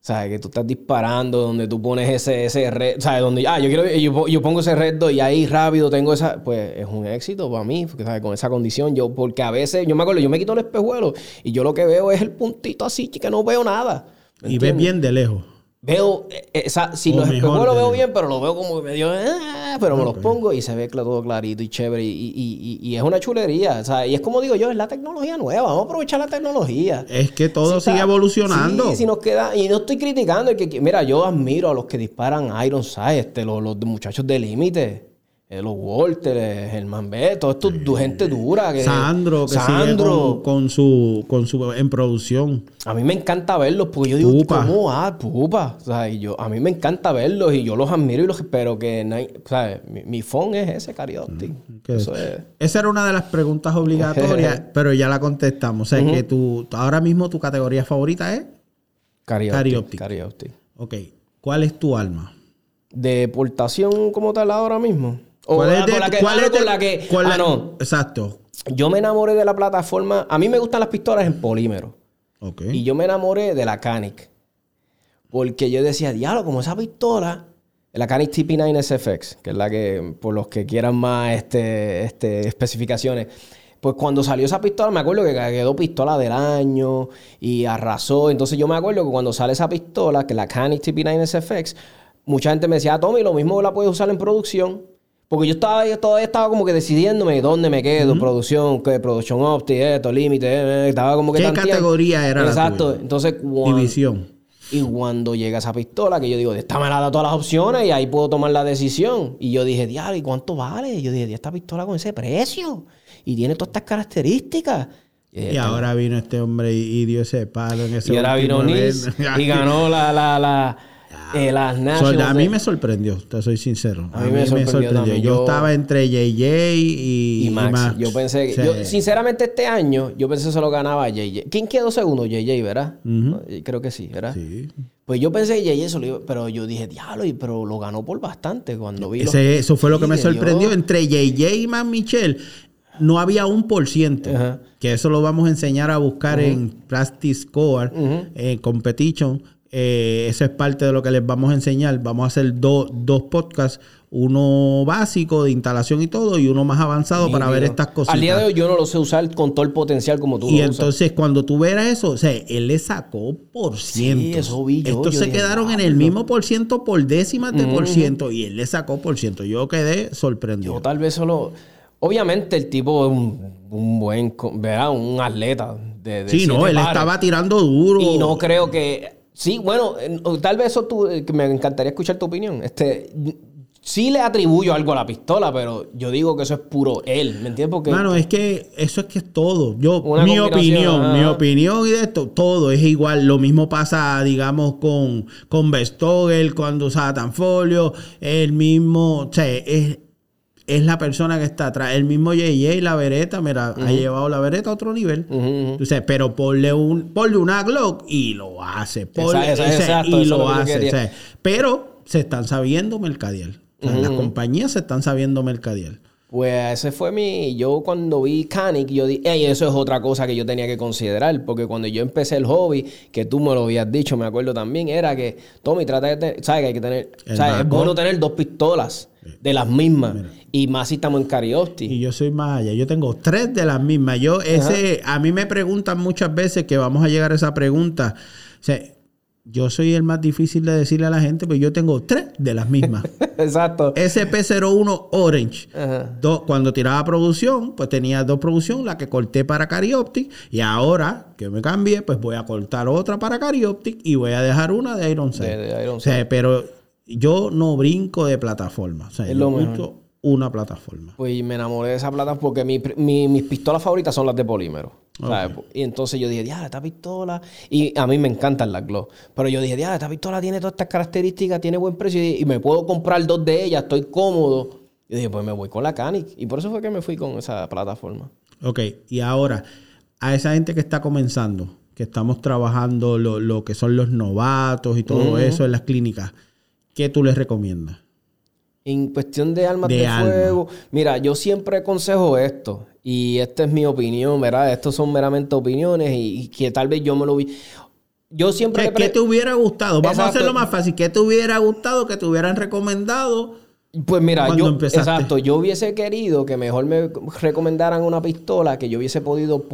¿Sabes? Que tú estás disparando donde tú pones ese, ese red, ¿sabes? Donde, ah, yo quiero, yo, yo pongo ese red 2 y ahí rápido tengo esa, pues es un éxito para mí, porque, ¿sabes? Con esa condición, yo, porque a veces, yo me acuerdo, yo me quito el espejuelo y yo lo que veo es el puntito así, que no veo nada. Y ves bien de lejos. Veo, eh, esa, si los espejuelos lo veo bien, pero lo veo como medio, ah, pero me los pongo y se ve todo clarito y chévere y, y, y, y, es una chulería. O sea, y es como digo yo, es la tecnología nueva, vamos a aprovechar la tecnología. Es que todo sigue evolucionando. Sí, si nos queda, y no estoy criticando, que, mira, yo admiro a los que disparan Iron Sight, este, los, los muchachos de límite. Eh, los Walter, Germán B, toda esta gente dura. Que, Sandro, que Sandro. con, su, con su en producción. A mí me encanta verlos porque yo digo, pupa. ¿cómo va? Pupa. O sea, y yo, a mí me encanta verlos y yo los admiro y los espero que o sea, mi, mi phone es ese, Cariotti. Mm, Esa era una de las preguntas obligatorias, (laughs) pero ya la contestamos. O sea, que tú, ahora mismo tu categoría favorita es Cariotti. Cariotti. Ok. ¿Cuál es tu alma? ¿De portación como tal ahora mismo? ¿Cuál es con la que, cuál es con la que cuál ah, no. Exacto. Yo me enamoré de la plataforma. A mí me gustan las pistolas en polímero. Ok. Y yo me enamoré de la Canic. Porque yo decía, diablo, como esa pistola, la Canic TP9 SFX, que es la que, por los que quieran más este, este, especificaciones. Pues cuando salió esa pistola, me acuerdo que quedó pistola del año y arrasó. Entonces yo me acuerdo que cuando sale esa pistola, que la Canic TP9 SFX, mucha gente me decía, ah, Tommy, lo mismo la puedes usar en producción. Porque yo estaba yo todavía estaba como que decidiéndome dónde me quedo, producción, qué, producción opti, esto, límite, eh, eh, estaba como que ¿Qué categoría era Exacto. Entonces, división. Y cuando llega esa pistola, que yo digo, esta me la da todas las opciones y ahí puedo tomar la decisión. Y yo dije, diablo, ¿y cuánto vale? Y yo dije, esta pistola con ese precio. Y tiene todas estas características. Y, ahora vino este hombre y, dio ese palo en ese Y ahora vino Nis (laughs) y ganó la, la, la eh, a mí me sorprendió, te soy sincero. A, mí, me sorprendió. Yo, estaba entre JJ y, Max. Yo pensé que, sinceramente, este año, yo pensé que se lo ganaba JJ. ¿Quién quedó segundo? JJ, ¿verdad? Creo que sí, ¿verdad? Sí. Pues yo pensé que JJ eso lo iba, pero yo dije, diablo, pero lo ganó por bastante cuando vi. Eso fue lo que me sorprendió. Entre JJ y Max Michel, no había un por ciento. Que eso lo vamos a enseñar a buscar en Practice Score, en Competition eh, eso es parte de lo que les vamos a enseñar. Vamos a hacer dos podcasts, uno básico de instalación y todo, y uno más avanzado para ver estas cosas. Al día de hoy yo no lo sé usar con todo el potencial como tú y entonces, cuando tú veras eso, o sea, él le sacó por ciento. Sí, eso vi yo. Estos se quedaron en el mismo por ciento por décimas de por ciento, y él le sacó por ciento. Yo quedé sorprendido. Yo tal vez solo. Obviamente el tipo es un, buen, ¿verdad? Un atleta. De, sí, no, él estaba tirando duro. Y no creo que Sí, bueno, tal vez eso tú, eh, me encantaría escuchar tu opinión. Este, sí le atribuyo algo a la pistola, pero yo digo que eso es puro él, ¿me entiendes? Porque Mano, es que eso es que es todo. Yo, mi opinión, mi opinión y de esto, todo es igual. Lo mismo pasa, digamos, con, con Bestogel cuando usaba Tanfolio, el mismo, o sea, es, es la persona que está atrás. El mismo JJ, la vereta, mira, ha llevado la vereta a otro nivel. pero ponle, un, ponle una Glock y lo hace. y lo hace. pero se están sabiendo mercadear. Las compañías se están sabiendo mercadear. Pues ese fue mi. Yo cuando vi Canic, yo dije, y eso es otra cosa que yo tenía que considerar, porque cuando yo empecé el hobby, que tú me lo habías dicho, me acuerdo también, era que, Tommy, trata de tener, ¿sabes? Que hay que tener, ¿sabes? Es bueno tener dos pistolas de las mismas. Y más si estamos en Cariosti. Y yo soy más allá. Yo tengo tres de las mismas. Yo, ese, a mí me preguntan muchas veces que vamos a llegar a esa pregunta. O sea, yo soy el más difícil de decirle a la gente, pero yo tengo tres de las mismas. (laughs) Exacto. SP01 Orange. cuando tiraba producción, pues tenía dos producciones, la que corté para Carioptic. Y ahora que me cambié, pues voy a cortar otra para Carioptic y voy a dejar una de Iron Sight. O sea, pero yo no brinco de plataforma. O sea, es lo una plataforma. Pues me enamoré de esa plataforma porque mis pistolas favoritas son las de polímero. Y entonces yo dije, diablo, esta pistola. Y a mí me encantan las Glow. Pero yo dije, diablo, esta pistola tiene todas estas características, tiene buen precio y, me puedo comprar dos de ellas, estoy cómodo. Y dije, pues me voy con la Canic. Y por eso fue que me fui con esa plataforma. Ok, y ahora, a esa gente que está comenzando, que estamos trabajando lo, lo que son los novatos y todo eso en las clínicas, ¿qué tú les recomiendas? En cuestión de armas de, fuego, mira, yo siempre aconsejo esto, y esta es mi opinión, ¿verdad? Estos son meramente opiniones y, que tal vez yo me lo vi. Yo siempre... ¿Qué, te hubiera gustado? Vamos a hacerlo más fácil. ¿Qué te hubiera gustado que te hubieran recomendado? Pues mira, yo, exacto, yo hubiese querido que mejor me recomendaran una pistola que yo hubiese podido...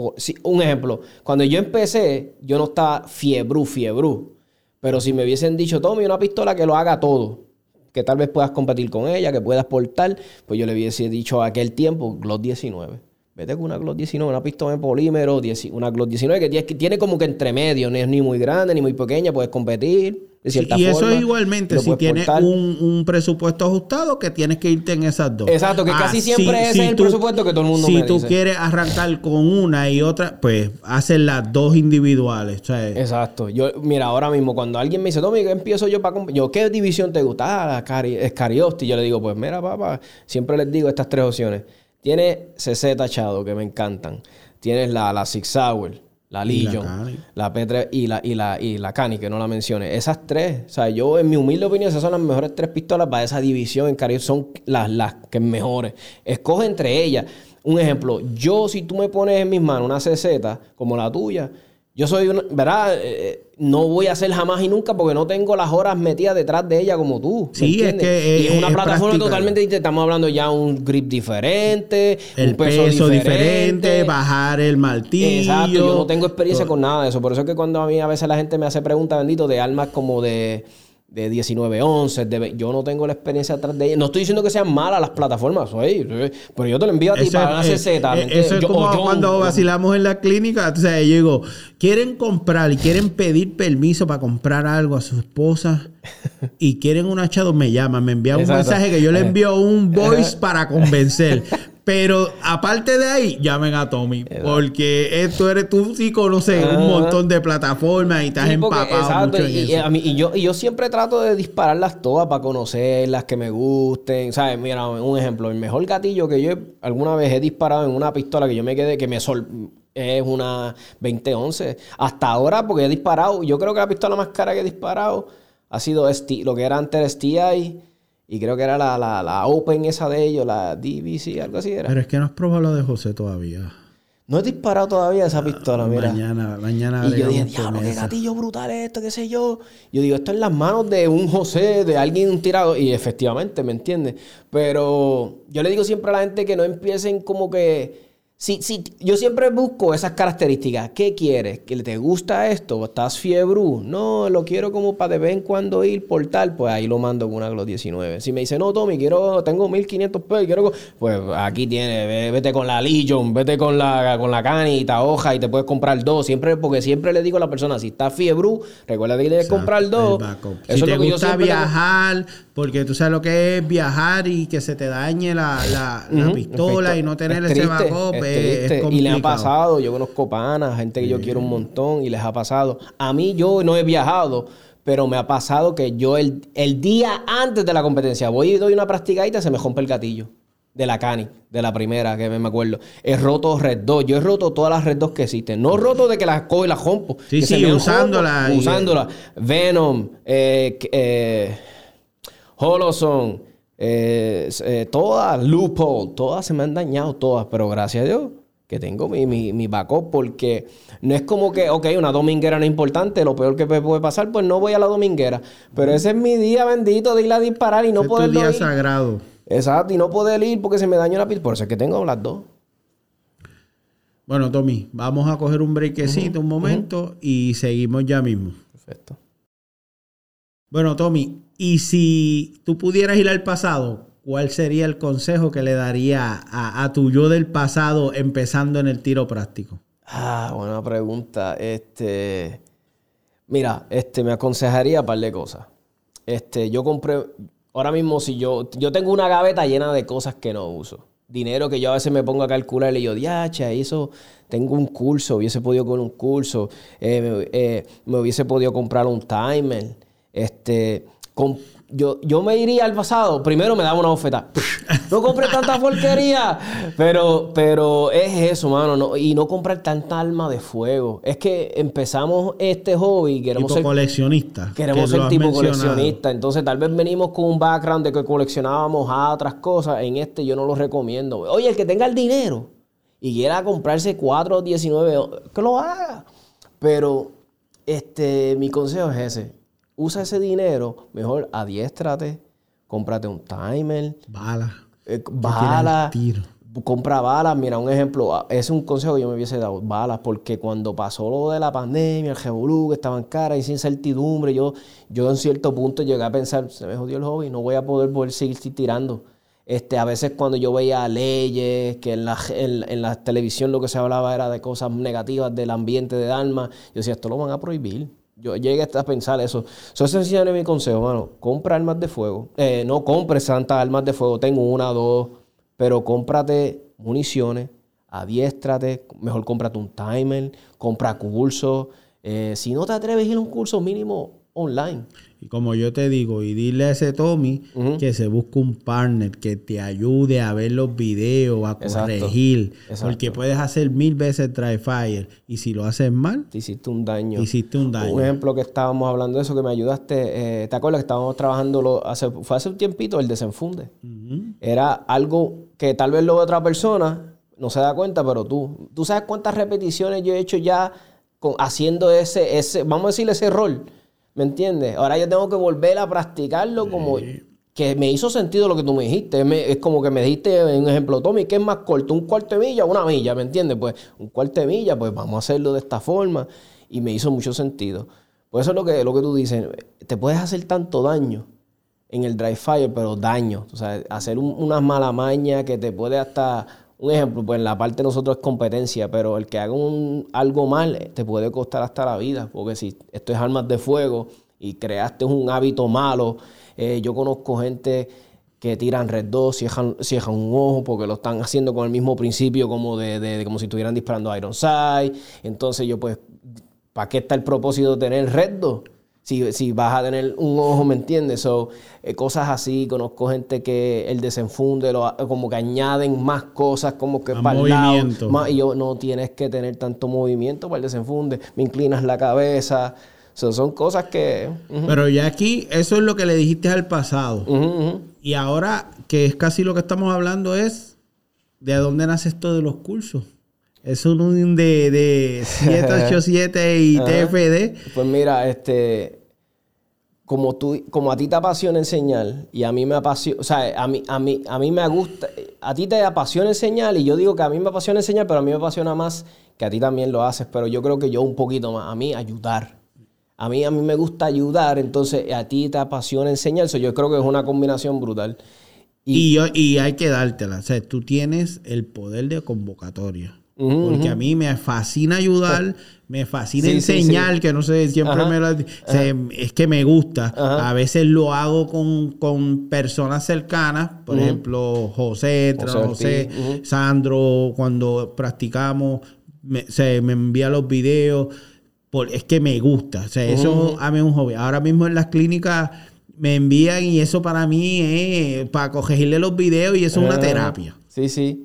un ejemplo, cuando yo empecé, yo no estaba fiebru, fiebru. Pero si me hubiesen dicho, tome una pistola que lo haga todo que tal vez puedas competir con ella, que puedas portar, pues yo le hubiese dicho a aquel tiempo, Glock 19. Vete con una Glock 19, una pistola en polímero, una Glock 19 que tiene, como que entre medio, no es ni muy grande ni muy pequeña, puedes competir de cierta y eso es igualmente, si tienes un, presupuesto ajustado, que tienes que irte en esas dos. Exacto, que casi ah, siempre ese es el presupuesto que todo el mundo Si tú quieres arrancar con una y otra, pues haces las dos individuales. Exacto. Yo, mira, ahora mismo cuando alguien me dice, Tommy, ¿qué empiezo yo para yo ¿Qué división te gusta? Ah, Cari Escariosti. Yo le digo, pues mira, papá, siempre les digo estas tres opciones. Tiene CC tachado, que me encantan. Tienes la, la Six Hour la Legion, la, P3 y la, y, la, y la Cani, que no la mencioné. Esas tres, o sea, yo en mi humilde opinión, esas son las mejores tres pistolas para esa división en Caribe, son las, las que mejores. Escoge entre ellas. Un ejemplo, yo si tú me pones en mis manos una CZ como la tuya, yo soy una, ¿verdad? Eh, eh, no voy a hacer jamás y nunca porque no tengo las horas metidas detrás de ella como tú. Sí, es que y es, una plataforma totalmente distinta. Estamos hablando ya un grip diferente, el peso, diferente, bajar el martillo. Exacto, yo no tengo experiencia con nada de eso. Por eso es que cuando a mí a veces la gente me hace preguntas, bendito, de armas como de de 19, 11, de, yo no tengo la experiencia atrás de ella. No estoy diciendo que sean malas las plataformas, pero yo te lo envío a ti para la CZ. Eh, eso es como cuando vacilamos en la clínica. O sea, yo digo, quieren comprar y quieren pedir permiso para comprar algo a su esposa y quieren un achado, me llaman, me envían un mensaje que yo le envío un voice para convencer. Pero aparte de ahí, llamen a Tommy. Porque esto eres tú sí conoces un montón de plataformas y estás empapado mucho en y, eso. y, yo, y yo siempre trato de dispararlas todas para conocer las que me gusten. ¿Sabes? Mira, un ejemplo. El mejor gatillo que yo alguna vez he disparado en una pistola que yo me quedé, que me sol es una 2011. Hasta ahora, porque he disparado, yo creo que la pistola más cara que he disparado ha sido lo que era antes STI y creo que era la, la, la Open esa de ellos, la DVC, algo así era. Pero es que no has probado la de José todavía. No he disparado todavía esa pistola, mira. Mañana, mañana. Y yo dije, diablo, qué gatillo brutal esto, qué sé yo. Yo digo, esto en las manos de un José, de alguien un tirado. Y efectivamente, ¿me entiendes? Pero yo le digo siempre a la gente que no empiecen como que Sí, sí, yo siempre busco esas características. ¿Qué quieres? ¿Que te gusta esto? ¿Estás fiebre? No, lo quiero como para de vez en cuando ir por tal. Pues ahí lo mando con una Glock 19. Si me dice, no, Tommy, quiero, tengo 1500 pesos, quiero. Pues aquí tiene, vete con la Legion, vete con la, con la canita, hoja y te puedes comprar dos. Siempre, porque siempre le digo a la persona, si estás fiebre, recuerda que tienes que comprar dos. Eso si te gusta viajar, porque tú sabes lo que es viajar y que se te dañe la, la, pistola y no tener ese backup. Y le ha pasado, yo conozco panas, gente que yo quiero un montón y les ha pasado. A mí yo no he viajado, pero me ha pasado que yo el, el día antes de la competencia voy y doy una practicadita y se me rompe el gatillo. De la Cani, de la primera, que me acuerdo. He roto Red 2. Yo he roto todas las Red 2 que existen. No roto de que las cojo y las rompo. Sí, sí, usándola. usándola. Venom, eh, eh, Holoson, eh, eh, todas, Loophole, todas se me han dañado, todas, pero gracias a Dios que tengo mi, mi, mi, backup, porque no es como que, ok, una dominguera no es importante, lo peor que puede pasar, pues no voy a la dominguera. Pero ese es mi día bendito de ir a disparar y no poder ir. día sagrado. Exacto, y no poder ir porque se me dañó la piel. Por eso es que tengo las dos. Bueno, Tommy, vamos a coger un brequecito un momento y seguimos ya mismo. Perfecto. Bueno, Tommy, y si tú pudieras ir al pasado, ¿cuál sería el consejo que le daría a, tu yo del pasado empezando en el tiro práctico? Ah, buena pregunta. Este, mira, este, me aconsejaría un par de cosas. Este, yo compré, ahora mismo si yo, yo tengo una gaveta llena de cosas que no uso. Dinero que yo a veces me pongo a calcular y yo, diacha, eso, tengo un curso, hubiese podido con un curso, eh, eh, me hubiese podido comprar un timer este, con- yo, yo me iría al pasado, primero me daba una bofetada. (laughs) No compré tanta porquería. Pero, pero es eso, mano. no- y no comprar tanta alma de fuego. Es que empezamos este hobby y queremos Tipo ser coleccionista. Queremos que ser tipo coleccionista. Entonces, tal vez venimos con un background de que coleccionábamos a otras cosas. En este yo no lo recomiendo. Oye, el que tenga el dinero y quiera comprarse 4 o 19, que lo haga. Pero este, mi consejo es ese. Usa ese dinero, mejor adiéstrate, cómprate un timer, Bala. eh, tiran tiro. compra balas. Mira, un ejemplo, ah, es un consejo que yo me hubiese dado, balas, porque cuando pasó lo de la pandemia, el revolú, que estaban caras y sin certidumbre, yo, yo en cierto punto llegué a pensar, se me jodió el hobby, no voy a poder, seguir tirando. Este, a veces cuando yo veía leyes, que en la, en, en la televisión lo que se hablaba era de cosas negativas del ambiente de armas, yo decía, esto lo van a prohibir. Yo llegué hasta a pensar eso. Eso es sencillamente mi consejo, mano. Compra armas de fuego. Eh, no compres tantas armas de fuego. Tengo una, dos. Pero cómprate municiones, adiéstrate. Mejor cómprate un timer. Compra cursos. Eh, si no te atreves a ir a un curso mínimo online. Y como yo te digo, y dile a ese Tommy que se busque un partner que te ayude a ver los videos, a corregir. Exacto. Porque puedes hacer mil veces dry fire. Y si lo haces mal, Te hiciste un daño. hiciste un daño. Un ejemplo que estábamos hablando de eso, que me ayudaste. eh, ¿Te acuerdas que estábamos trabajando, lo- hace, fue hace un tiempito, el desenfunde? Era algo que tal vez lo ve otra persona, no se da cuenta, pero tú, tú sabes cuántas repeticiones yo he hecho ya con- haciendo ese, ese, vamos a decirle ese rol, ¿me entiendes? Ahora yo tengo que volver a practicarlo como que me hizo sentido lo que tú me dijiste. Me- es como que me dijiste un ejemplo, Tommy, ¿qué es más corto? ¿Un cuarto de milla o una milla? ¿Me entiendes? Pues un cuarto de milla, pues vamos a hacerlo de esta forma. Y me hizo mucho sentido. Por eso es lo que, lo que tú dices, te puedes hacer tanto daño en el dry fire, pero daño. O sea, hacer un- una mala maña que te puede hasta. Un ejemplo, pues en la parte de nosotros es competencia, pero el que haga un, algo mal eh, te puede costar hasta la vida. Porque si esto es armas de fuego y creaste un hábito malo, eh, yo conozco gente que tiran red 2, cierran, cierran un ojo porque lo están haciendo con el mismo principio como de, de- de como si estuvieran disparando Iron Sight. Entonces yo pues, ¿para qué está el propósito de tener red 2? Si, si vas a tener un ojo, ¿me entiendes? So, eh, cosas así, conozco gente que el desenfunde, lo, como que añaden más cosas, como que Más para el lado, movimiento. más- y yo no tienes que tener tanto movimiento para el desenfunde, me inclinas la cabeza, So, son cosas que... Pero ya aquí, eso es lo que le dijiste al pasado. Y ahora, que es casi lo que estamos hablando, es de dónde nace esto de los cursos. Es un de, de 787 (laughs) y. TFD. Pues mira, este, como tú, como a ti te apasiona enseñar y a mí me apasiona, o sea, a mí, a mí, a mí me gusta, a ti te apasiona enseñar y yo digo que a mí me apasiona enseñar, pero a mí me apasiona más que a ti también lo haces, pero yo creo que yo un poquito más, a mí ayudar. A mí, a mí me gusta ayudar, entonces a ti te apasiona enseñar, so, yo creo que es una combinación brutal. Y, yo- y hay que dártela. O sea, tú tienes el poder de convocatoria. Porque a mí me fascina ayudar, me fascina Sí, enseñar, sí. que no sé, siempre Ajá, me lo... es que me gusta. Ajá. A veces lo hago con, con personas cercanas, por ejemplo, José, José. Sandro, cuando practicamos, me, se me envía los videos. Por, es que me gusta. O sea, eso a mí es un hobby. Ahora mismo en las clínicas me envían y eso para mí es para corregirle los videos y eso es una Ah, terapia. Sí, sí.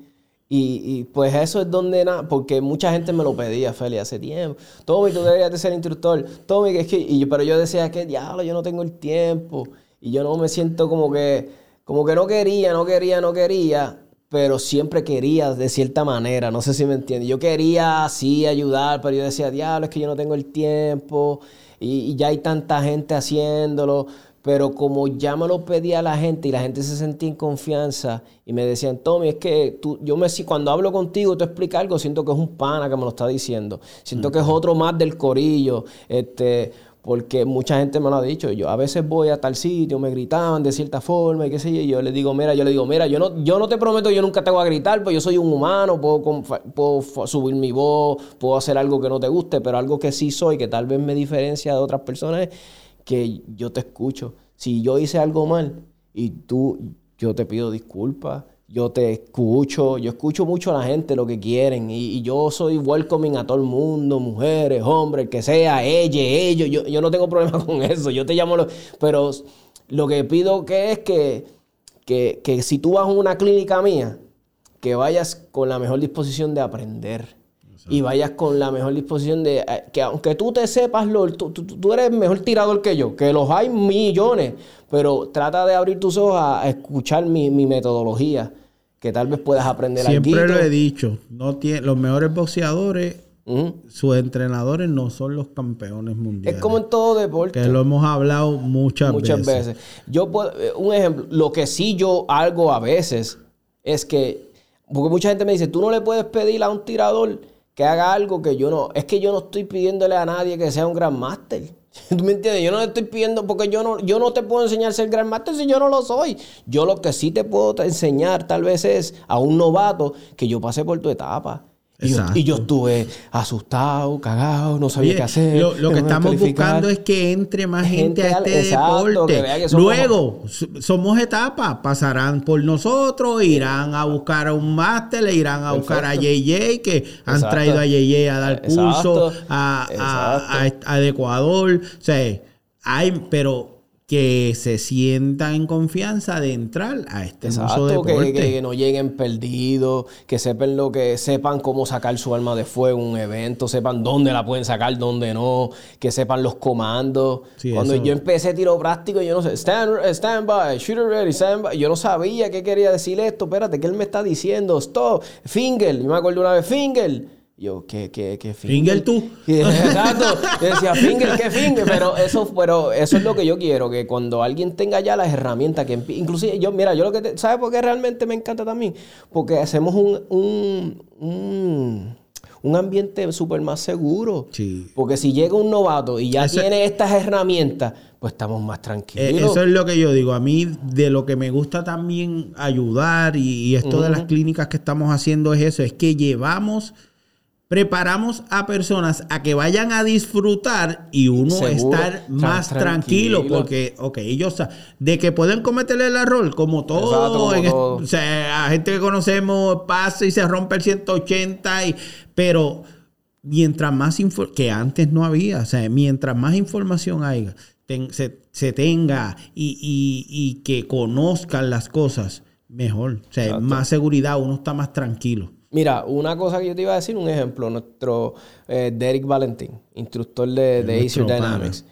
Y, y, pues eso es donde nada, porque mucha gente me lo pedía, Feli, hace tiempo. Tommy, tú deberías de ser instructor. Tommy, que es que. Y yo, pero yo decía que diablo, yo no tengo el tiempo. Y yo no me siento como que. Como que no quería, no quería, no quería. Pero siempre quería de cierta manera. No sé si me entiendes. Yo quería sí ayudar, pero yo decía, diablo, es que yo no tengo el tiempo. Y ya hay tanta gente haciéndolo. Pero como ya me lo pedía la gente y la gente se sentía en confianza y me decían, Tommy, es que tú, yo me si cuando hablo contigo, tú explicas algo, siento que es un pana que me lo está diciendo. Siento que es otro más del corillo. Este, porque mucha gente me lo ha dicho. Yo a veces voy a tal sitio, me gritaban de cierta forma y qué sé yo. Y yo les digo, mira, yo le digo, mira, yo no, yo no te prometo, yo nunca te voy a gritar, pues yo soy un humano, puedo, puedo subir mi voz, puedo hacer algo que no te guste, pero algo que sí soy, que tal vez me diferencia de otras personas, es que yo te escucho. Si yo hice algo mal y tú, yo te pido disculpas, yo te escucho, yo escucho mucho a la gente lo que quieren y, yo soy welcoming a todo el mundo, mujeres, hombres, que sea, ella, ellos, yo, yo no tengo problema (laughs) con eso, yo te llamo, pero Lo que pido que es que, que, que si tú vas a una clínica mía, que vayas con la mejor disposición de aprender. Y vayas con la mejor disposición de eh, que aunque tú te sepas, lo, tú, tú- tú eres mejor tirador que yo, que los hay millones, pero trata de abrir tus ojos a, escuchar mi, mi metodología, que tal vez puedas aprender Siempre alguito. lo he dicho. No tiene, los mejores boxeadores, sus entrenadores no son los campeones mundiales. Es como en todo deporte. Que lo hemos hablado muchas, Muchas veces. veces. Yo puedo, eh, un ejemplo, lo que sí yo hago a veces es que, porque mucha gente me dice, tú no le puedes pedir a un tirador que haga algo que yo no, es que yo no estoy pidiéndole a nadie que sea un gran máster. (laughs) ¿Tú me entiendes? Yo no estoy pidiendo porque yo no, yo no te puedo enseñar a ser gran máster si yo no lo soy. Yo lo que sí te puedo enseñar tal vez es a un novato que yo pasé por tu etapa. Y yo, Exacto. y yo estuve asustado, cagado, no sabía Oye, qué hacer. Lo, lo que estamos calificar. buscando es que entre más gente, Gente a este exacto, deporte. que somos- Luego, somos etapas, pasarán por nosotros, irán a buscar a un máster, le irán a buscar a JJ, que han Exacto. traído a JJ a dar curso a, a, a- a Ecuador. O sea, hay, pero que se sientan en confianza de entrar a este Exacto, que, deporte. que- que no lleguen perdidos, que sepan lo que sepan cómo sacar su arma de fuego en un evento, sepan dónde la pueden sacar, dónde no, que sepan los comandos. Sí, Cuando eso- yo empecé tiro práctico, yo no sé, stand, stand by, shooter ready, stand by. Yo no sabía qué quería decir esto. Espérate, ¿qué él me está diciendo? Stop, finger. Yo me acuerdo una vez, finger. Yo, ¿qué, qué, qué Finger tú. (laughs) Exacto. Yo decía, finger, ¿qué finger? Pero eso, pero eso es lo que yo quiero, que cuando alguien tenga ya las herramientas, que inclusive yo, mira, yo lo que, te- ¿sabes por qué realmente me encanta también? Porque hacemos un, un, un, un ambiente súper más seguro. Sí. Porque si llega un novato y ya Eso- tiene estas herramientas, pues estamos más Eh, tranquilos. Eso es lo que yo digo. A mí, de lo que me gusta también ayudar y, y esto de las clínicas que estamos haciendo es eso: es que llevamos, preparamos a personas a que vayan a disfrutar y uno Seguro, estar más tranquilo, tranquilo. porque, ok, ellos de que pueden cometer el error, como todo, Exacto, como en todo. o sea, a gente que conocemos pasa y se rompe el 180, y, pero mientras más info- que antes no había, o sea, mientras más información haya, ten- se, se tenga y, y- y que conozcan las cosas, mejor. O sea, Exacto. más seguridad, uno está más tranquilo. Mira, una cosa que yo te iba a decir, un ejemplo, nuestro eh, Derek Valentín, instructor de, de Acer. Dynamics.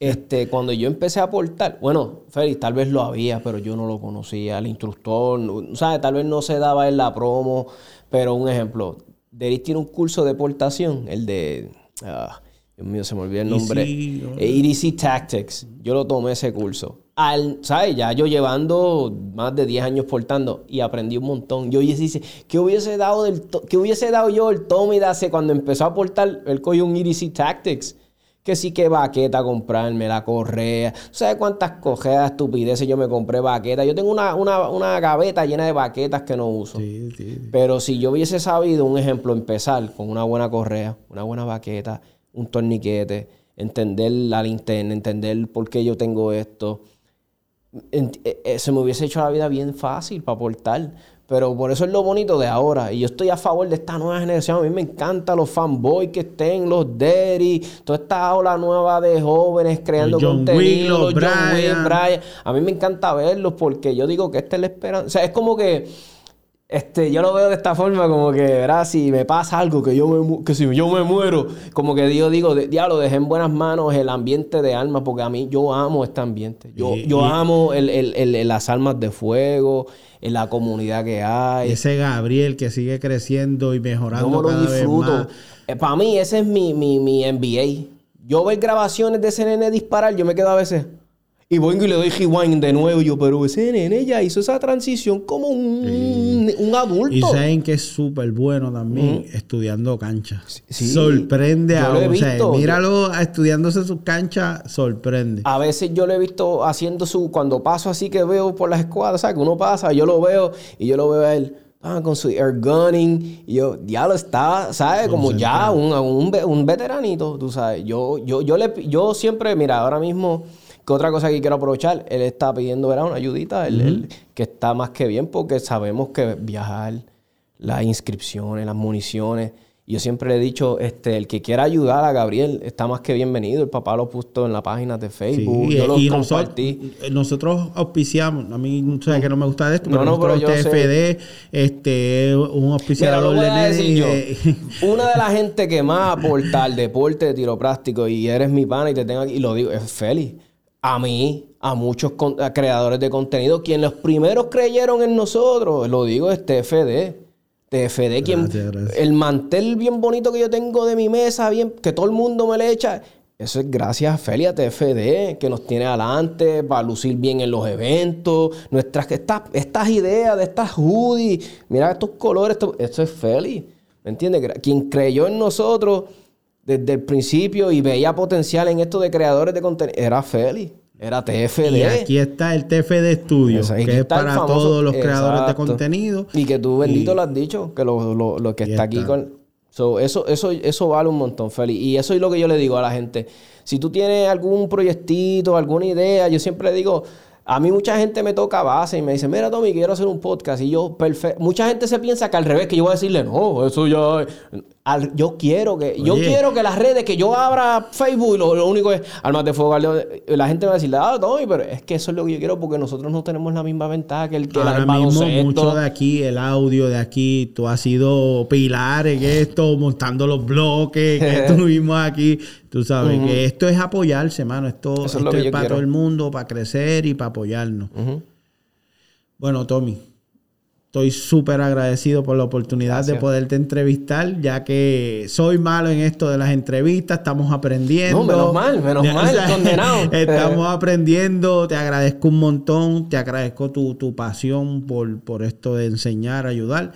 Este, cuando yo empecé a aportar, bueno, Félix, tal vez lo había, pero yo no lo conocía, el instructor, no- ¿sabes? Tal vez no se daba en la promo, pero un ejemplo, Derek tiene un curso de portación, el de, ah, Dios mío, se me olvidó el nombre, Easy. Eh, EDC Tactics, yo lo tomé ese curso. Al, ¿sabes? Ya yo llevando más de 10 años portando y aprendí un montón. Yo dice, ¿qué hubiese dado del qué hubiese dado yo el Tommy de hace cuando empezó a portar? Él cogió un EDC Tactics. Que sí que baqueta comprarme, la correa. ¿Sabes cuántas cojeas, estupideces yo me compré baqueta? Yo tengo una, una, una gaveta llena de baquetas que no uso. Sí, sí. Pero si yo hubiese sabido, un ejemplo, empezar con una buena correa, una buena baqueta, un torniquete, entender la linterna, entender por qué yo tengo esto, se me hubiese hecho la vida bien fácil para aportar. Pero por eso es lo bonito de ahora. Y yo estoy a favor de esta nueva generación. A mí me encantan los fanboys que estén, los daddy, toda esta ola nueva de jóvenes creando John contenido, los John Brian. Brian. A mí me encanta verlos porque yo digo que esta es la esperanza. O sea, es como que este, yo lo veo de esta forma, como que, ¿verdad? Si me pasa algo, que yo me, que si yo me muero, como que yo digo, diablo, dejé en buenas manos el ambiente de armas, porque a mí yo amo este ambiente. Yo, Y- yo y- amo el- el- el- las armas de fuego, en la comunidad que hay. Ese Gabriel que sigue creciendo y Yo mejorando me lo disfruto. más. Para mí, ese es mi, mi, mi NBA. Yo ver grabaciones de ese nene disparar, yo me quedo a veces. Y vengo y le doy rewind de nuevo. y Yo, pero ese nene ya hizo esa transición como un, un adulto. Y saben que es súper bueno también estudiando cancha. sí. Sorprende a o sea, míralo estudiándose sus canchas, sorprende. A veces yo lo he visto haciendo su. Cuando paso así que veo por las escuadras, ¿sabes? Que uno pasa, yo lo veo y yo lo veo a él ah, con su air gunning. Y yo, ya lo está, ¿sabes? Como ya un, un, un veteranito, tú sabes. Yo, yo, yo, le, yo siempre, mira, ahora mismo, que otra cosa que quiero aprovechar, él está pidiendo, ¿verdad? Una ayudita, él- él- que está más que bien porque sabemos que viajar, las inscripciones, las municiones. yo siempre le he dicho, este, el que quiera ayudar a Gabriel está más que bienvenido. El papá lo puso en la página de Facebook. Sí, yo lo y compartí. nosotros, nosotros auspiciamos, a mí no que no me gusta de esto, No, pero no, pero nosotros yo TFD, este, un Mira, auspiciador voy de decir yo. de- (laughs) Una de las gente que más aporta al deporte de tiro práctico y eres mi pana y te tengo aquí, y lo digo, es Feli. A mí, a muchos con- a creadores de contenido, quien los primeros creyeron en nosotros, lo digo, es TFD. TFD, quien, Gracias, gracias. el mantel bien bonito que yo tengo de mi mesa, bien, que todo el mundo me le echa. Eso es gracias a Feli, a TFD, que nos tiene adelante para lucir bien en los eventos. Nuestras, estas, estas ideas de estas hoodies, mira estos colores, esto, eso es Feli. ¿Me entiendes? Quien creyó en nosotros desde el principio y veía potencial en esto de creadores de contenido era Feli, era TFD. y aquí está el TFD Studio, aquí que es para famoso- todos los creadores de Exacto. contenido. Y que tú bendito Y- lo has dicho, que lo, lo- lo que está aquí está. con... So, eso, eso, eso vale un montón, Feli. Y eso es lo que yo le digo a la gente. Si tú tienes algún proyectito, alguna idea, yo siempre le digo... A mí mucha gente me toca base y me dice, mira Tommy, quiero hacer un podcast. Y yo, perfecto. Mucha gente se piensa que al revés, que yo voy a decirle, no, eso ya... Al- yo quiero que... Yo quiero que las redes, que yo abra Facebook y lo, lo único es Armas de Fuego. La gente va a decir, ah, Tommy, pero es que eso es lo que yo quiero porque nosotros no tenemos la misma ventaja que el que la Ahora el mismo mucho de aquí, el audio de aquí, tú has sido pilar en esto, montando los bloques que (laughs) tuvimos aquí. Tú sabes que esto es apoyarse, mano. Esto, es esto para quiero. todo el mundo, para crecer y para apoyarnos. Bueno, Tommy, estoy súper agradecido por la oportunidad Gracias. de poderte entrevistar, ya que soy malo en esto de las entrevistas, estamos aprendiendo. No, menos mal, menos mal, (laughs) condenado. Estamos aprendiendo, te agradezco un montón, te agradezco tu, tu pasión por, por esto de enseñar, ayudar,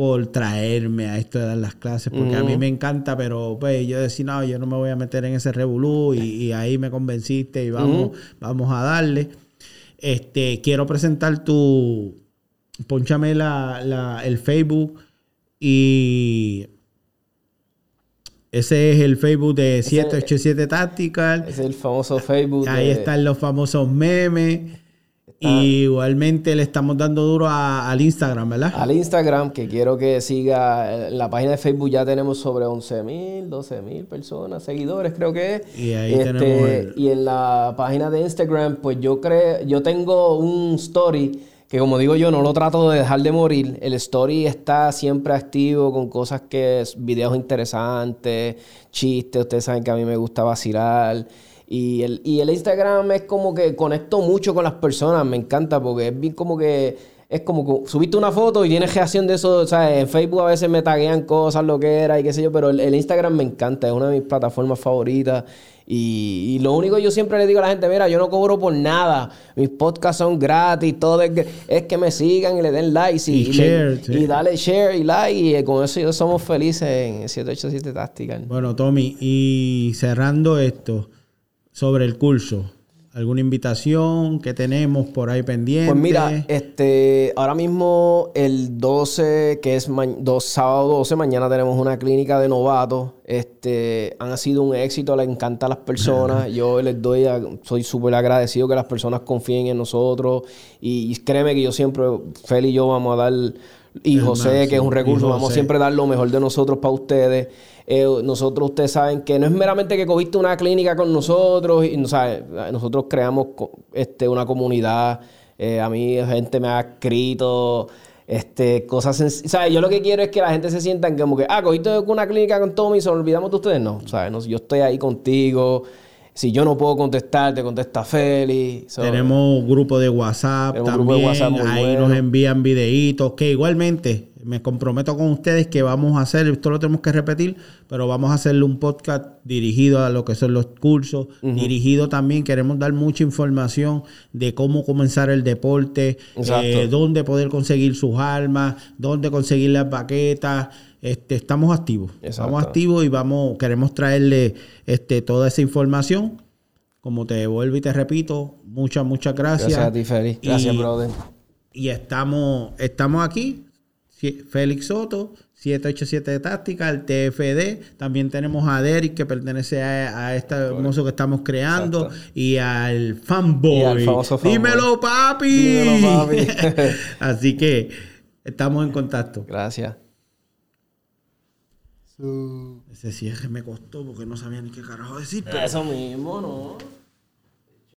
por traerme a esto de dar las clases, porque a mí me encanta, pero pues yo decía, no, yo no me voy a meter en ese revolú y, y ahí me convenciste y vamos, vamos a darle. Este, quiero presentar tu, ponchame la, la- el Facebook y ese es el Facebook de 787 Tactical. Es el famoso Facebook. Ahí de- están los famosos memes. Y igualmente le estamos dando duro a- al Instagram, ¿verdad? Al Instagram, que quiero que siga. En la página de Facebook ya tenemos sobre 11 mil, 12 mil personas, seguidores, creo que es. Y ahí tenemos el- Y en la página de Instagram, pues yo creo. Yo tengo un story que, como digo yo, no lo trato de dejar de morir. El story está siempre activo con cosas que. videos interesantes, chistes. Ustedes saben que a mí me gusta vacilar. Y el, y el Instagram es como que conecto mucho con las personas, me encanta porque es bien como que es como que subiste una foto y tienes reacción de eso, o sea, en Facebook a veces me taguean cosas, lo que era y qué sé yo, pero el, el Instagram me encanta, es una de mis plataformas favoritas. Y, y lo único que yo siempre le digo a la gente, mira, yo no cobro por nada, mis podcasts son gratis, todo es, es que me sigan y le den like y, Y y le- share, sí. y dale share y like y eh, con eso yo somos felices en 787 Tactical. Bueno, Tommy, y cerrando esto sobre el curso, ¿alguna invitación que tenemos por ahí pendiente? Pues mira, este, ahora mismo el 12, que es dos, sábado 12, mañana tenemos una clínica de novatos. Este, han sido un éxito, les encanta a las personas. Yo les doy, a- soy súper agradecido que las personas confíen en nosotros. Y, y créeme que yo siempre, Feli y yo vamos a dar, y José, que es un recurso, vamos José. siempre a dar lo mejor de nosotros para ustedes. Eh, nosotros, ustedes saben que no es meramente que cogiste una clínica con nosotros, y, o sea, nosotros creamos este, una comunidad. Eh, a mí gente me ha escrito este, cosas senc- o sea, yo lo que quiero es que la gente se sienta en como que, ah, cogiste una clínica con Tommy se olvidamos de ustedes. No, sea, no, yo estoy ahí contigo. Si yo no puedo contestar, te contesta Feli. So, Tenemos grupo de WhatsApp también. grupo de WhatsApp Ahí bueno. nos envían videitos que igualmente me comprometo con ustedes que vamos a hacer, esto lo tenemos que repetir, pero vamos a hacerle un podcast dirigido a lo que son los cursos, dirigido también, queremos dar mucha información de cómo comenzar el deporte, eh, dónde poder conseguir sus armas, dónde conseguir las baquetas. Este, estamos activos. Exacto. Estamos activos y vamos, queremos traerle este, toda esa información. Como te vuelvo y te repito, muchas, muchas gracias. Gracias a ti, Feli. Gracias, Y- brother. Y estamos, estamos aquí. Félix Soto, 787 de Táctica, el TFD. También tenemos a Derek, que pertenece a, a este hermoso que estamos creando. Exacto. Y al fanboy. Y al famoso fanboy. Papi. Dímelo, papi. (laughs) Así que estamos en contacto. Gracias. Ese cierre me costó porque no sabía ni qué carajo decir. Pero Eso mismo, ¿no?